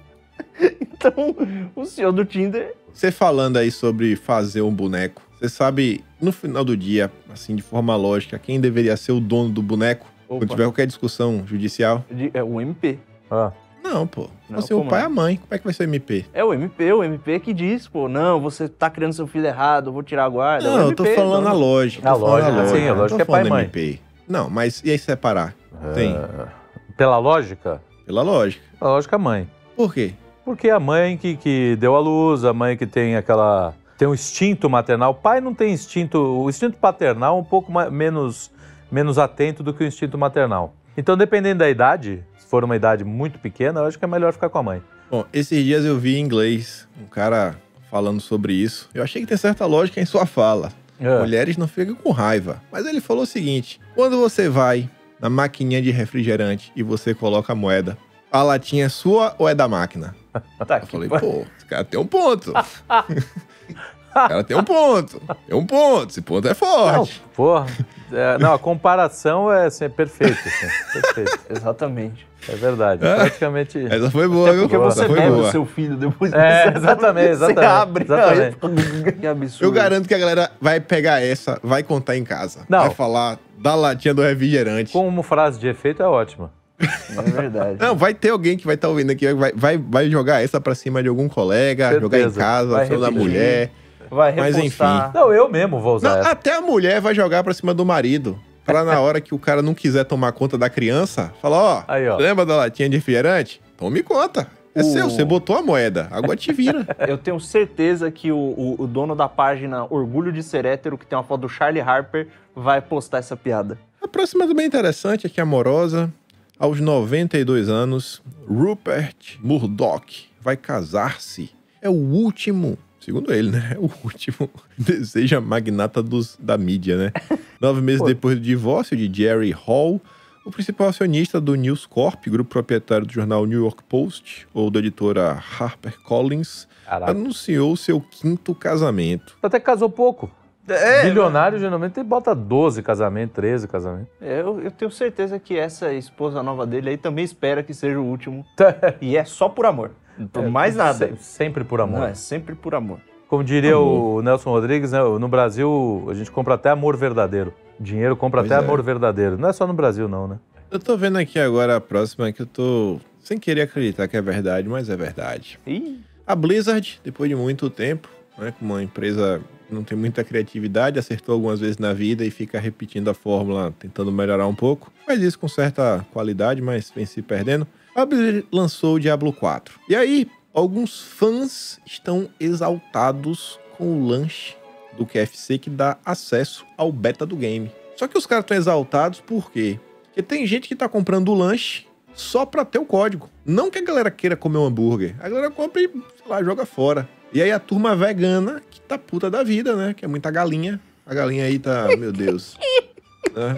Speaker 3: Então, o senhor do Tinder
Speaker 1: Você falando aí sobre fazer um boneco, você sabe, no final do dia, assim, de forma lógica, quem deveria ser o dono do boneco?
Speaker 3: Opa.
Speaker 1: Quando tiver qualquer discussão judicial?
Speaker 3: é o MP.
Speaker 2: Ah,
Speaker 1: Não, pô.
Speaker 3: Não,
Speaker 1: Você é o pai e
Speaker 3: é?
Speaker 1: a mãe. Como é que vai ser o MP?
Speaker 3: É o MP, o MP que diz, pô, não, você tá criando seu filho errado, eu vou tirar a guarda. É o
Speaker 1: Não, eu tô
Speaker 3: MP,
Speaker 1: falando a
Speaker 3: dono.
Speaker 1: lógica.
Speaker 2: A
Speaker 1: falando
Speaker 2: lógica, sim, a
Speaker 1: não tô
Speaker 2: lógica é pai e mãe.
Speaker 1: MP. Não, mas e aí separar? Tem.
Speaker 2: pela lógica,
Speaker 1: Pela lógica.
Speaker 2: a lógica é a mãe.
Speaker 1: Por quê?
Speaker 2: Porque a mãe que, que deu a luz, a mãe que tem aquela tem um instinto maternal. O pai não tem instinto. O instinto paternal é um pouco mais, menos, menos atento do que o instinto maternal. Então, dependendo da idade, se for uma idade muito pequena, eu acho que é melhor ficar com a mãe.
Speaker 1: Bom, esses dias eu vi em inglês um cara falando sobre isso. Eu achei que tem certa lógica em sua fala.
Speaker 2: É.
Speaker 1: Mulheres não ficam com raiva. Mas ele falou o seguinte: quando você vai na maquininha de refrigerante e você coloca a moeda, a latinha é sua ou é da máquina? (laughs)
Speaker 3: Tá
Speaker 1: Eu falei, pô, esse cara tem um ponto. (laughs) Cara tem um ponto. Tem um ponto. Esse ponto é
Speaker 2: Não,
Speaker 1: forte.
Speaker 2: porra. É, não, a comparação é assim, é perfeita. assim, perfeita. (laughs)
Speaker 3: Exatamente.
Speaker 2: É verdade.
Speaker 1: É.
Speaker 2: Praticamente.
Speaker 1: Essa foi boa, viu?
Speaker 3: Porque
Speaker 2: Boa.
Speaker 3: você bebe o seu filho depois
Speaker 2: É,
Speaker 3: você-
Speaker 2: exatamente,
Speaker 3: Você
Speaker 2: exatamente,
Speaker 3: abre.
Speaker 2: exatamente.
Speaker 3: Que absurdo.
Speaker 1: Eu garanto que a galera vai pegar essa, vai contar em casa.
Speaker 2: Não.
Speaker 1: Vai falar da latinha do refrigerante.
Speaker 2: Como frase de efeito é ótima.
Speaker 3: É verdade.
Speaker 1: Não, vai ter alguém que vai estar ouvindo aqui, vai, vai, vai jogar essa pra cima de algum colega,
Speaker 2: Certeza.
Speaker 1: jogar em casa,
Speaker 3: Vai
Speaker 1: da mulher.
Speaker 3: Vai
Speaker 1: Mas
Speaker 3: repostar.
Speaker 2: Não, eu mesmo vou usar
Speaker 1: Não, até a mulher vai jogar pra cima do marido. Pra na hora que o cara não quiser tomar conta da criança, falar, ó,
Speaker 2: Aí, ó.
Speaker 1: lembra da latinha de refrigerante? Tome conta. É
Speaker 3: O-
Speaker 1: seu, você botou a moeda. Agora te vira. (laughs)
Speaker 3: Eu tenho certeza que o, o- o dono da página Orgulho de Ser Hétero, que tem uma foto do Charlie Harper, vai postar essa piada.
Speaker 1: A próxima também interessante aqui, amorosa. Aos 92 anos, Rupert Murdoch vai casar-se. É o último, segundo ele, né? (laughs) É o último (laughs) deseja magnata dos, da mídia, né? (laughs) Nove meses
Speaker 2: Pô.
Speaker 1: depois do divórcio de Jerry Hall, o principal acionista do News Corp, grupo proprietário do jornal New York Post, ou da editora HarperCollins,
Speaker 2: Caraca.
Speaker 1: anunciou seu quinto casamento.
Speaker 2: Até casou pouco.
Speaker 3: É,
Speaker 2: Bilionário geralmente bota 12 casamentos, 13 casamentos.
Speaker 3: eu, eu tenho certeza que essa esposa nova dele aí também espera que seja o último. (laughs) E é só por amor. Por mais nada.
Speaker 2: Se- sempre por amor.
Speaker 3: Não, é sempre por amor.
Speaker 2: Como diria o Nelson Rodrigues, né, no Brasil a gente compra até amor verdadeiro. Dinheiro compra
Speaker 1: Pois
Speaker 2: até
Speaker 1: é.
Speaker 2: amor verdadeiro. Não é só no Brasil, não, né?
Speaker 1: Eu tô vendo aqui agora a próxima que eu tô sem querer acreditar que é verdade, mas é verdade.
Speaker 3: Ih,
Speaker 1: A Blizzard, depois de muito tempo, né, como uma empresa não tem muita criatividade, acertou algumas vezes na vida e fica repetindo a fórmula, tentando melhorar um pouco. Faz isso com certa qualidade, mas vem se perdendo. A Blizzard lançou o Diablo 4. E aí, alguns fãs estão exaltados com o lanche do QFC que dá acesso ao beta do game. Só que os caras estão exaltados por quê? Porque tem gente que tá comprando o lanche só pra ter o código. Não que a galera queira comer um hambúrguer. A galera compra e, sei lá, joga fora. E aí a turma vegana, que tá puta da vida, né? Que é muita galinha. A galinha aí tá, meu Deus. (laughs) Né?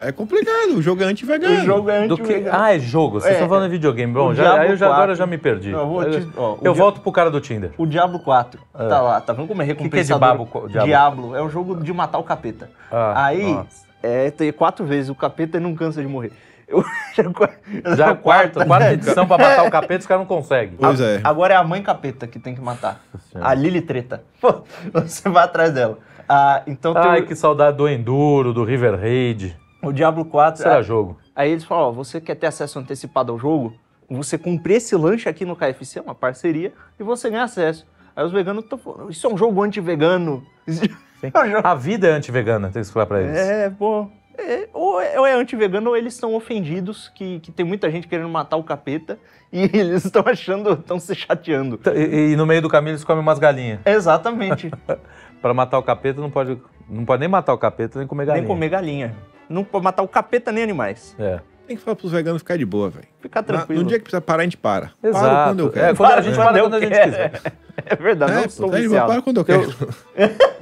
Speaker 1: É complicado, o jogo é anti-vegano.
Speaker 3: o jogo é
Speaker 2: Do
Speaker 3: anti
Speaker 2: que... Ah, é jogo. Vocês
Speaker 3: É.
Speaker 2: estão falando de videogame. Bom,
Speaker 3: O
Speaker 2: já,
Speaker 3: Diablo
Speaker 2: aí eu já, agora
Speaker 3: 4.
Speaker 2: eu já me perdi.
Speaker 3: Não, eu vou te- ó, o
Speaker 2: eu
Speaker 3: Dia-
Speaker 2: volto pro cara do Tinder.
Speaker 3: O Diablo 4.
Speaker 2: É.
Speaker 3: Tá lá, tá vendo como é
Speaker 2: que é de
Speaker 3: recompensador?
Speaker 2: babo, Diablo?
Speaker 3: Diablo. É um jogo de matar o capeta.
Speaker 2: Ah,
Speaker 3: Aí,
Speaker 2: nossa.
Speaker 3: é, tem quatro vezes. O capeta não cansa de morrer. Eu, (laughs) já,
Speaker 2: Já é a quarta, quarta edição pra matar o capeta, os caras não conseguem.
Speaker 1: Pois é.
Speaker 3: Agora é a mãe capeta que tem que matar. A Lily Treta. Pô, você vai atrás dela. Ah, então tem
Speaker 2: Ai,
Speaker 3: o,
Speaker 2: que saudade do Enduro, do River Raid.
Speaker 3: o Diablo 4.
Speaker 2: Será
Speaker 3: ah,
Speaker 2: jogo?
Speaker 3: Aí eles falam, ó, você quer ter acesso antecipado ao jogo? Você cumprir esse lanche aqui no KFC, uma parceria, e você ganha acesso. Aí os veganos estão falando, isso é um jogo anti-vegano. É um jogo-
Speaker 2: A vida é anti-vegana, tem que explicar pra eles.
Speaker 3: É, pô. É, ou é, ou é anti-vegano ou eles estão ofendidos que, que tem muita gente querendo matar o capeta e (laughs) eles estão achando, estão se chateando.
Speaker 2: E, e no meio do caminho eles comem umas galinhas.
Speaker 3: Exatamente. (laughs)
Speaker 2: Pra matar o capeta não pode, não pode nem matar o capeta nem comer galinha.
Speaker 3: nem comer galinha. Não pode matar o capeta nem animais.
Speaker 2: É.
Speaker 1: Tem que falar pros veganos ficar de boa, velho.
Speaker 3: Ficar
Speaker 1: Na-
Speaker 3: tranquilo.
Speaker 1: No dia que precisa parar, a gente para. Para
Speaker 2: Exato.
Speaker 1: quando eu quero.
Speaker 2: É, quando a
Speaker 3: Para
Speaker 2: gente
Speaker 3: quando
Speaker 2: para
Speaker 3: eu
Speaker 2: quando a gente
Speaker 3: quero.
Speaker 2: quiser. (laughs)
Speaker 3: É verdade,
Speaker 1: É,
Speaker 3: não
Speaker 1: pô,
Speaker 3: estou
Speaker 1: tá
Speaker 3: viciado.
Speaker 1: para quando eu quero.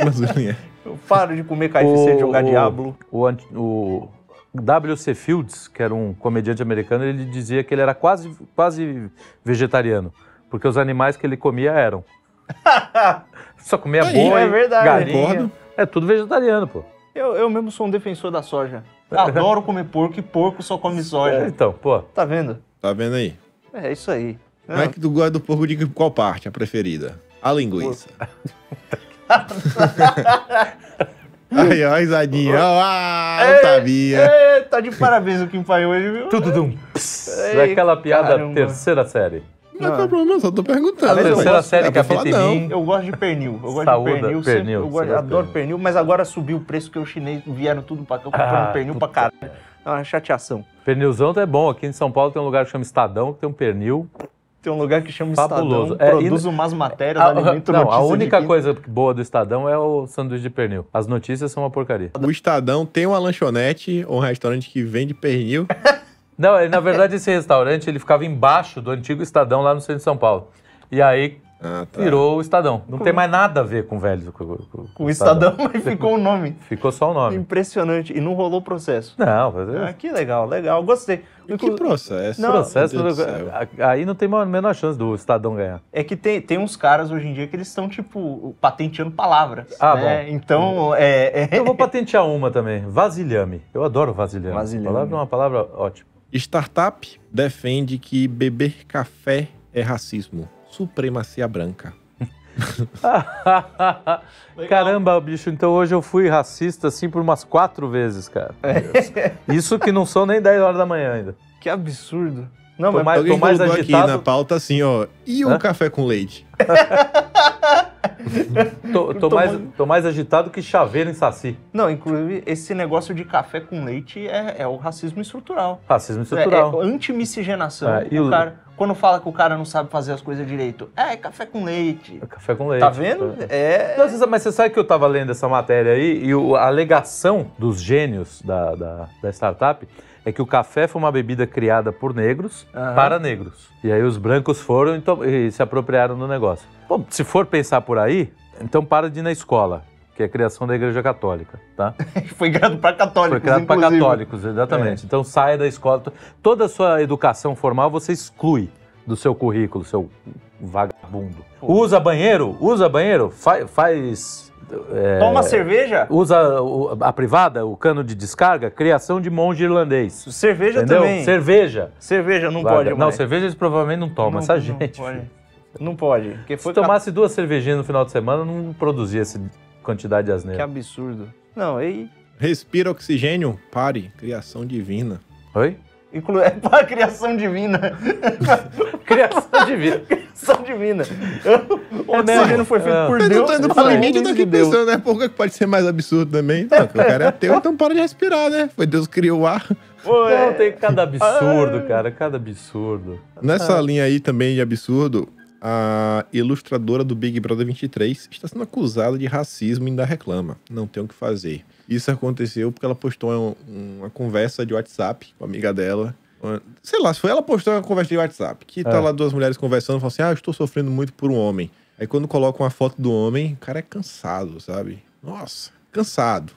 Speaker 1: Mas, (laughs)
Speaker 3: Eu paro de comer KFC e jogar
Speaker 2: o,
Speaker 3: Diablo.
Speaker 2: O, o W.C. Fields, que era um comediante americano, ele dizia que ele era quase, quase vegetariano. Porque os animais que ele comia eram. (laughs) Só comia
Speaker 1: Aí,
Speaker 2: boi,
Speaker 3: é verdade.
Speaker 2: galinha. É tudo vegetariano, pô.
Speaker 3: Eu, eu mesmo sou um defensor da soja. (laughs) Adoro comer porco e porco só come
Speaker 2: É,
Speaker 3: soja.
Speaker 2: então, pô.
Speaker 3: Tá vendo?
Speaker 1: Tá vendo aí?
Speaker 3: É isso aí.
Speaker 1: Como é que tu gosta do porco de qual parte? A preferida? A linguiça. (laughs) Aí, ó, risadinha. ó, Ah, eu sabia.
Speaker 3: É, tá de parabéns o Kim Pai hoje, viu?
Speaker 2: Tudo dum.
Speaker 3: Ei,
Speaker 2: Daquela piada
Speaker 3: caramba.
Speaker 2: terceira série.
Speaker 1: Não qual é o problema, eu só tô perguntando.
Speaker 2: A terceira série
Speaker 1: É não.
Speaker 2: mim.
Speaker 3: Eu gosto de pernil. Eu gosto
Speaker 2: Saúda,
Speaker 3: de pernil.
Speaker 2: pernil,
Speaker 3: sempre- eu gosto- adoro
Speaker 2: pernil.
Speaker 3: pernil, mas agora subiu o preço que os chineses vieram tudo pra cá comprando
Speaker 2: Ah,
Speaker 3: pernil
Speaker 2: puta.
Speaker 3: pra caralho. É uma chateação.
Speaker 2: Pernilzão é bom. Aqui em São Paulo tem um lugar que chama Estadão, que tem um pernil.
Speaker 3: Tem um lugar que chama
Speaker 2: Fabuloso.
Speaker 3: Estadão,
Speaker 2: É,
Speaker 3: produz
Speaker 2: e-
Speaker 3: umas matérias,
Speaker 2: A,
Speaker 3: alimenta
Speaker 2: não, a única coisa boa do Estadão é o sanduíche de pernil. As notícias são uma porcaria.
Speaker 1: O Estadão tem uma lanchonete ou um restaurante que vende pernil. (laughs)
Speaker 2: Não, na verdade, esse restaurante ele ficava embaixo do antigo Estadão lá no centro de São Paulo. E aí
Speaker 1: Ah, tá.
Speaker 2: virou o Estadão. Não tem mais nada a ver com o velho. Com, com- com
Speaker 3: O Estadão, mas ficou o nome. (laughs)
Speaker 2: Ficou só o nome.
Speaker 3: Impressionante. E não rolou processo.
Speaker 2: Não, mas é
Speaker 3: Ah, que legal, legal. Gostei.
Speaker 1: Que
Speaker 3: Inclu-
Speaker 1: processo.
Speaker 3: Não,
Speaker 2: processo.
Speaker 1: Do
Speaker 2: Aí não tem a menor chance do Estadão ganhar.
Speaker 3: É que tem, tem uns caras hoje em dia que eles estão, tipo, patenteando palavras.
Speaker 2: Ah,
Speaker 3: né?
Speaker 2: bom.
Speaker 3: Então, é, é-
Speaker 2: Eu vou patentear uma também. Vasilhame. Eu adoro vasilhame.
Speaker 3: Vasilhame.
Speaker 2: A palavra é uma palavra ótima.
Speaker 1: Startup defende que beber café é racismo. Supremacia branca. (laughs)
Speaker 2: Caramba, bicho, então hoje eu fui racista assim por umas quatro vezes, cara. (laughs) Isso que não são nem 10 horas da manhã ainda.
Speaker 3: que absurdo. Não,
Speaker 2: Tô
Speaker 3: mas
Speaker 2: mais-
Speaker 1: Alguém
Speaker 2: tô mais agitado.
Speaker 1: aqui na pauta assim, ó. E o
Speaker 2: Hã?
Speaker 1: café com leite? (laughs)
Speaker 2: Tô, tô mais, tô mais agitado que chaveiro em saci.
Speaker 3: Não, inclusive, esse negócio de café com leite é, é o racismo estrutural.
Speaker 2: Racismo
Speaker 3: É,
Speaker 2: estrutural.
Speaker 3: é anti-miscigenação.
Speaker 2: É, e
Speaker 3: O
Speaker 2: o-
Speaker 3: cara- quando fala que o cara não sabe fazer as coisas direito, é café com leite.
Speaker 2: Café com leite.
Speaker 3: Tá vendo? É.
Speaker 2: Não, você sabe- mas você sabe que eu tava lendo essa matéria aí e o- a alegação dos gênios da, da, da startup é que o café foi uma bebida criada por negros
Speaker 3: Aham.
Speaker 2: para negros. E aí os brancos foram e, e se apropriaram do negócio. Bom, se for pensar por aí, então para de ir na escola, que é a criação da Igreja Católica, tá? (laughs)
Speaker 3: Foi criado para católicos,
Speaker 2: Foi criado para.
Speaker 3: É.
Speaker 2: católicos, exatamente. Então saia da escola. Toda a sua educação formal você exclui do seu currículo, seu vagabundo. Usa banheiro? Usa banheiro? Fa- faz. é,
Speaker 3: Toma cerveja?
Speaker 2: Usa a privada, o cano de descarga, criação de monge irlandês.
Speaker 3: Cerveja
Speaker 2: Entendeu?
Speaker 3: também.
Speaker 2: Cerveja.
Speaker 3: Cerveja não
Speaker 2: Vaga.
Speaker 3: pode
Speaker 2: Não,
Speaker 3: mais.
Speaker 2: cerveja eles provavelmente não tomam.
Speaker 3: Não-
Speaker 2: Essa
Speaker 3: não
Speaker 2: gente.
Speaker 3: pode. Não pode.
Speaker 2: Se tomasse duas cervejinhas no final de semana, não produzia essa quantidade de
Speaker 3: Que
Speaker 2: asneira.
Speaker 3: absurdo. Não, aí.
Speaker 1: Respira oxigênio? Pare. Criação divina.
Speaker 2: Oi?
Speaker 3: Inclu... (laughs) É para criação divina.
Speaker 2: Criação de vida.
Speaker 3: criação divina. (laughs) O
Speaker 2: É
Speaker 3: oxigênio
Speaker 2: mesmo?
Speaker 3: foi feito
Speaker 2: É.
Speaker 3: por
Speaker 1: Eu
Speaker 3: Deus.
Speaker 1: não tô indo pra
Speaker 3: é
Speaker 1: limite, eu tô
Speaker 3: de
Speaker 1: aqui
Speaker 3: Deus.
Speaker 1: pensando, né? Por que pode ser mais absurdo também? Não, porque o cara é ateu, então para de respirar, né? Foi Deus que criou o ar.
Speaker 3: Pô, é-
Speaker 2: Não, tem cada absurdo, cara, cada absurdo.
Speaker 1: Nessa linha aí também de absurdo, a ilustradora do Big Brother 23 está sendo acusada de racismo e ainda reclama. Não tem o que fazer. Isso aconteceu porque ela postou um- uma conversa de WhatsApp com a amiga dela. Uma- Sei lá, se foi ela postou uma conversa de WhatsApp. Que tá
Speaker 2: É.
Speaker 1: lá duas mulheres conversando e falam assim: Ah, eu estou sofrendo muito por um homem. Aí quando coloca uma foto do homem, o cara é cansado, sabe? Nossa, cansado.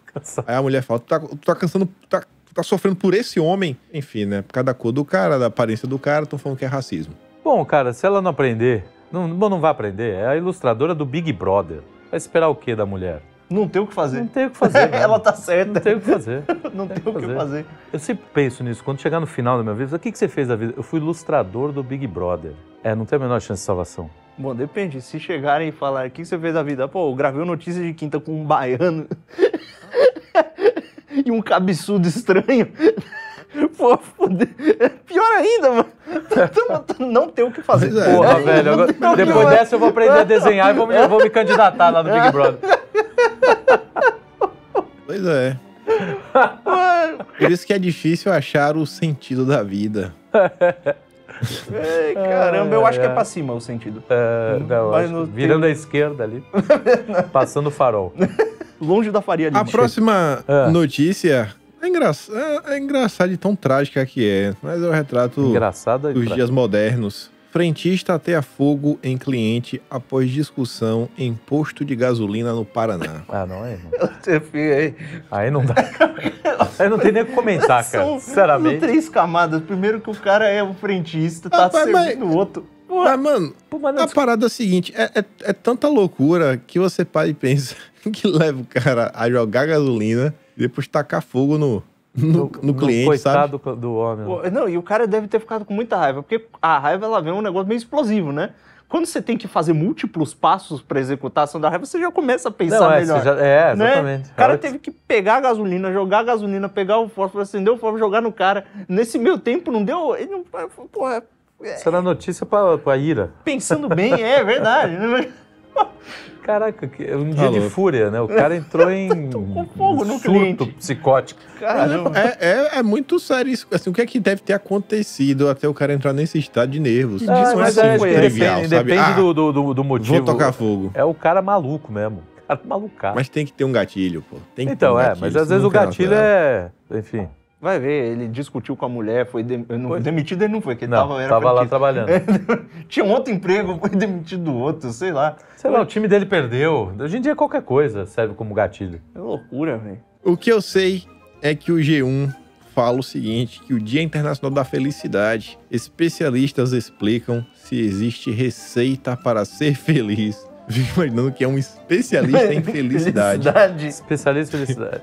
Speaker 1: Aí a mulher fala: Tu tá, tu tá cansando, tu tá, tu tá sofrendo por esse homem. Enfim, né? Por causa da cor do cara, da aparência do cara, estão falando que é racismo.
Speaker 2: Bom, cara, se ela não aprender, não, bom, não vai aprender. É a ilustradora do Big Brother. Vai esperar o quê da mulher?
Speaker 3: Não tem o que fazer.
Speaker 2: Não tem o que fazer. (laughs) né?
Speaker 3: Ela tá certa.
Speaker 2: Não tem o que fazer. (laughs)
Speaker 3: Não tem
Speaker 2: tem
Speaker 3: o
Speaker 2: que fazer.
Speaker 3: fazer.
Speaker 2: Eu sempre penso nisso. Quando chegar no final da minha vida, o que, que você fez da vida? Eu fui ilustrador do Big Brother. É, não tem a menor chance de salvação.
Speaker 3: Bom, depende. Se chegarem e falarem o que você fez da vida, pô, eu gravei o Notícia de Quinta com um baiano (laughs) e um cabeçudo estranho. (laughs) Pô, foder. Pior ainda, mano. Não tem o que fazer.
Speaker 1: É.
Speaker 2: Porra, velho. agora- depois dessa eu vou aprender a desenhar e vou me, vou me candidatar lá no Big Brother.
Speaker 1: Pois é. Por isso que é difícil achar o sentido da vida.
Speaker 3: Ai, caramba, eu acho que é pra cima o sentido.
Speaker 2: É, não,
Speaker 3: Mas
Speaker 2: acho- virando à esquerda ali, (laughs) passando o farol.
Speaker 3: Longe da Faria Lima.
Speaker 1: A próxima
Speaker 2: É.
Speaker 1: notícia é, engra... é, é engraçada e tão trágica que é, mas é o retrato
Speaker 2: Engraçado.
Speaker 1: dos dias modernos. Frentista ateia fogo em cliente após discussão em posto de gasolina no Paraná.
Speaker 2: Ah, não é?
Speaker 3: Aí. (laughs)
Speaker 2: Aí não dá. Aí não tem nem o que comentar, cara.
Speaker 3: São,
Speaker 2: Sinceramente.
Speaker 3: são três camadas. Primeiro que o cara é um frentista, tá
Speaker 1: Rapaz,
Speaker 3: servindo o outro. Pô,
Speaker 1: Mas, mano,
Speaker 2: Pô, mas
Speaker 1: a parada é a seguinte: é, é, é tanta loucura que você para e pensa (laughs) que leva o cara a jogar gasolina e depois tacar fogo no, no, no cliente, sabe?
Speaker 2: do homem.
Speaker 3: Pô, Não, e o cara deve ter ficado com muita raiva, porque a raiva ela vem um negócio meio explosivo, né? Quando você tem que fazer múltiplos passos pra executar a ação da raiva, você já começa a pensar
Speaker 2: Não, é,
Speaker 3: melhor.
Speaker 2: já- é,
Speaker 3: né?
Speaker 2: exatamente.
Speaker 3: O cara
Speaker 2: É,
Speaker 3: teve que pegar a gasolina, jogar a gasolina, pegar o fósforo, acender o fósforo, jogar no cara. Nesse meio tempo não deu. Ele não, porra,
Speaker 2: Isso era notícia pra, pra ira.
Speaker 3: pensando bem, é verdade. (laughs) (laughs)
Speaker 2: Caraca, que- é um
Speaker 1: Tá
Speaker 2: dia de
Speaker 1: louco.
Speaker 2: fúria, né? O cara entrou em (laughs)
Speaker 3: com fogo no
Speaker 2: surto
Speaker 3: cliente.
Speaker 2: psicótico.
Speaker 3: Caramba.
Speaker 1: É, é, é muito sério isso. Assim, o que é que deve ter acontecido até o cara entrar nesse estado de nervos?
Speaker 3: Que
Speaker 1: Isso é
Speaker 3: mas
Speaker 1: assim,
Speaker 3: é,
Speaker 1: trivial,
Speaker 2: depende,
Speaker 1: sabe?
Speaker 2: depende
Speaker 1: Ah,
Speaker 2: do, do, do- motivo.
Speaker 1: Vou tocar fogo.
Speaker 2: É o cara maluco mesmo. O cara malucado.
Speaker 1: Mas tem que ter um gatilho, pô. Tem que
Speaker 2: então,
Speaker 1: ter um
Speaker 2: é,
Speaker 1: gatilho,
Speaker 2: mas às vezes o
Speaker 1: é
Speaker 2: gatilho é. Enfim.
Speaker 3: Vai ver, ele discutiu com a mulher, foi, dem- não-
Speaker 2: Foi.
Speaker 3: demitido ele não foi, porque ele
Speaker 2: Não,
Speaker 3: tava, era
Speaker 2: tava lá trabalhando. (laughs)
Speaker 3: Tinha um outro emprego, (laughs) foi demitido do outro, sei lá.
Speaker 2: Sei lá, o time dele perdeu. Hoje em dia qualquer coisa serve como gatilho.
Speaker 3: É loucura, velho.
Speaker 1: O que eu sei é que o G1 fala o seguinte, que o Dia Internacional da Felicidade, especialistas explicam se existe receita para ser feliz. (laughs) Fico imaginando que é um especialista em felicidade.
Speaker 3: Felicidade.
Speaker 2: Especialista em felicidade.